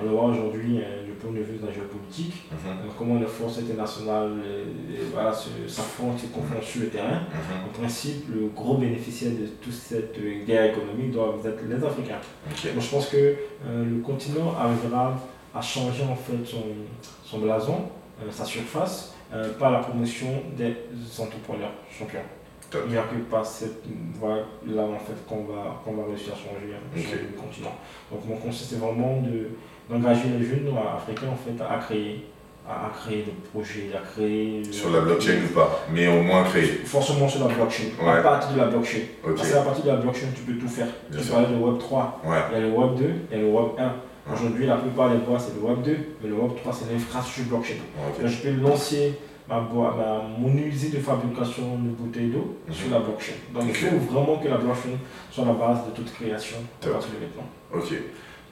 On le voit aujourd'hui euh, du point de vue de la géopolitique, Mhm, euh, comment les forces internationales euh, voilà, se- s'affrontent et confrontent sur le terrain. mhm. En principe, le gros bénéficiaire de toute cette guerre économique doivent être les Africains. Donc je pense que le continent arrivera à changer en fait son, son blason, sa surface, par la promotion des entrepreneurs champions. Top. Il n'y a que par cette voie là en fait qu'on va, qu'on va réussir à changer, hein, changer le continent. Donc mon conseil c'est vraiment de, d'engager les jeunes africains en fait à créer, à, créer des projets, à créer... euh, Sur la blockchain ou pas, mais au moins créé. Forcément sur la blockchain, Ouais. à partir de la blockchain. Ok. Parce qu'à partir de la blockchain tu peux tout faire. Bien tu parlais de Web 3, Ouais. il y a le Web 2, il y a le Web 1. Ouais. Aujourd'hui, la plupart des boîtes, c'est le Web 2, mais le Web 3, c'est l'infrastructure blockchain. Ok. Là, je peux lancer ma, ma- mon usine de fabrication de bouteilles d'eau Mhm. sur la blockchain. Donc, il faut vraiment que la blockchain soit la base de toute création à Top. partir de maintenant. Ok.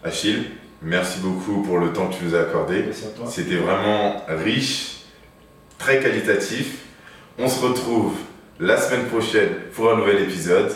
Achille, merci beaucoup pour le temps que tu nous as accordé. Merci à toi. C'était vraiment riche, très qualitatif. On se retrouve la semaine prochaine pour un nouvel épisode.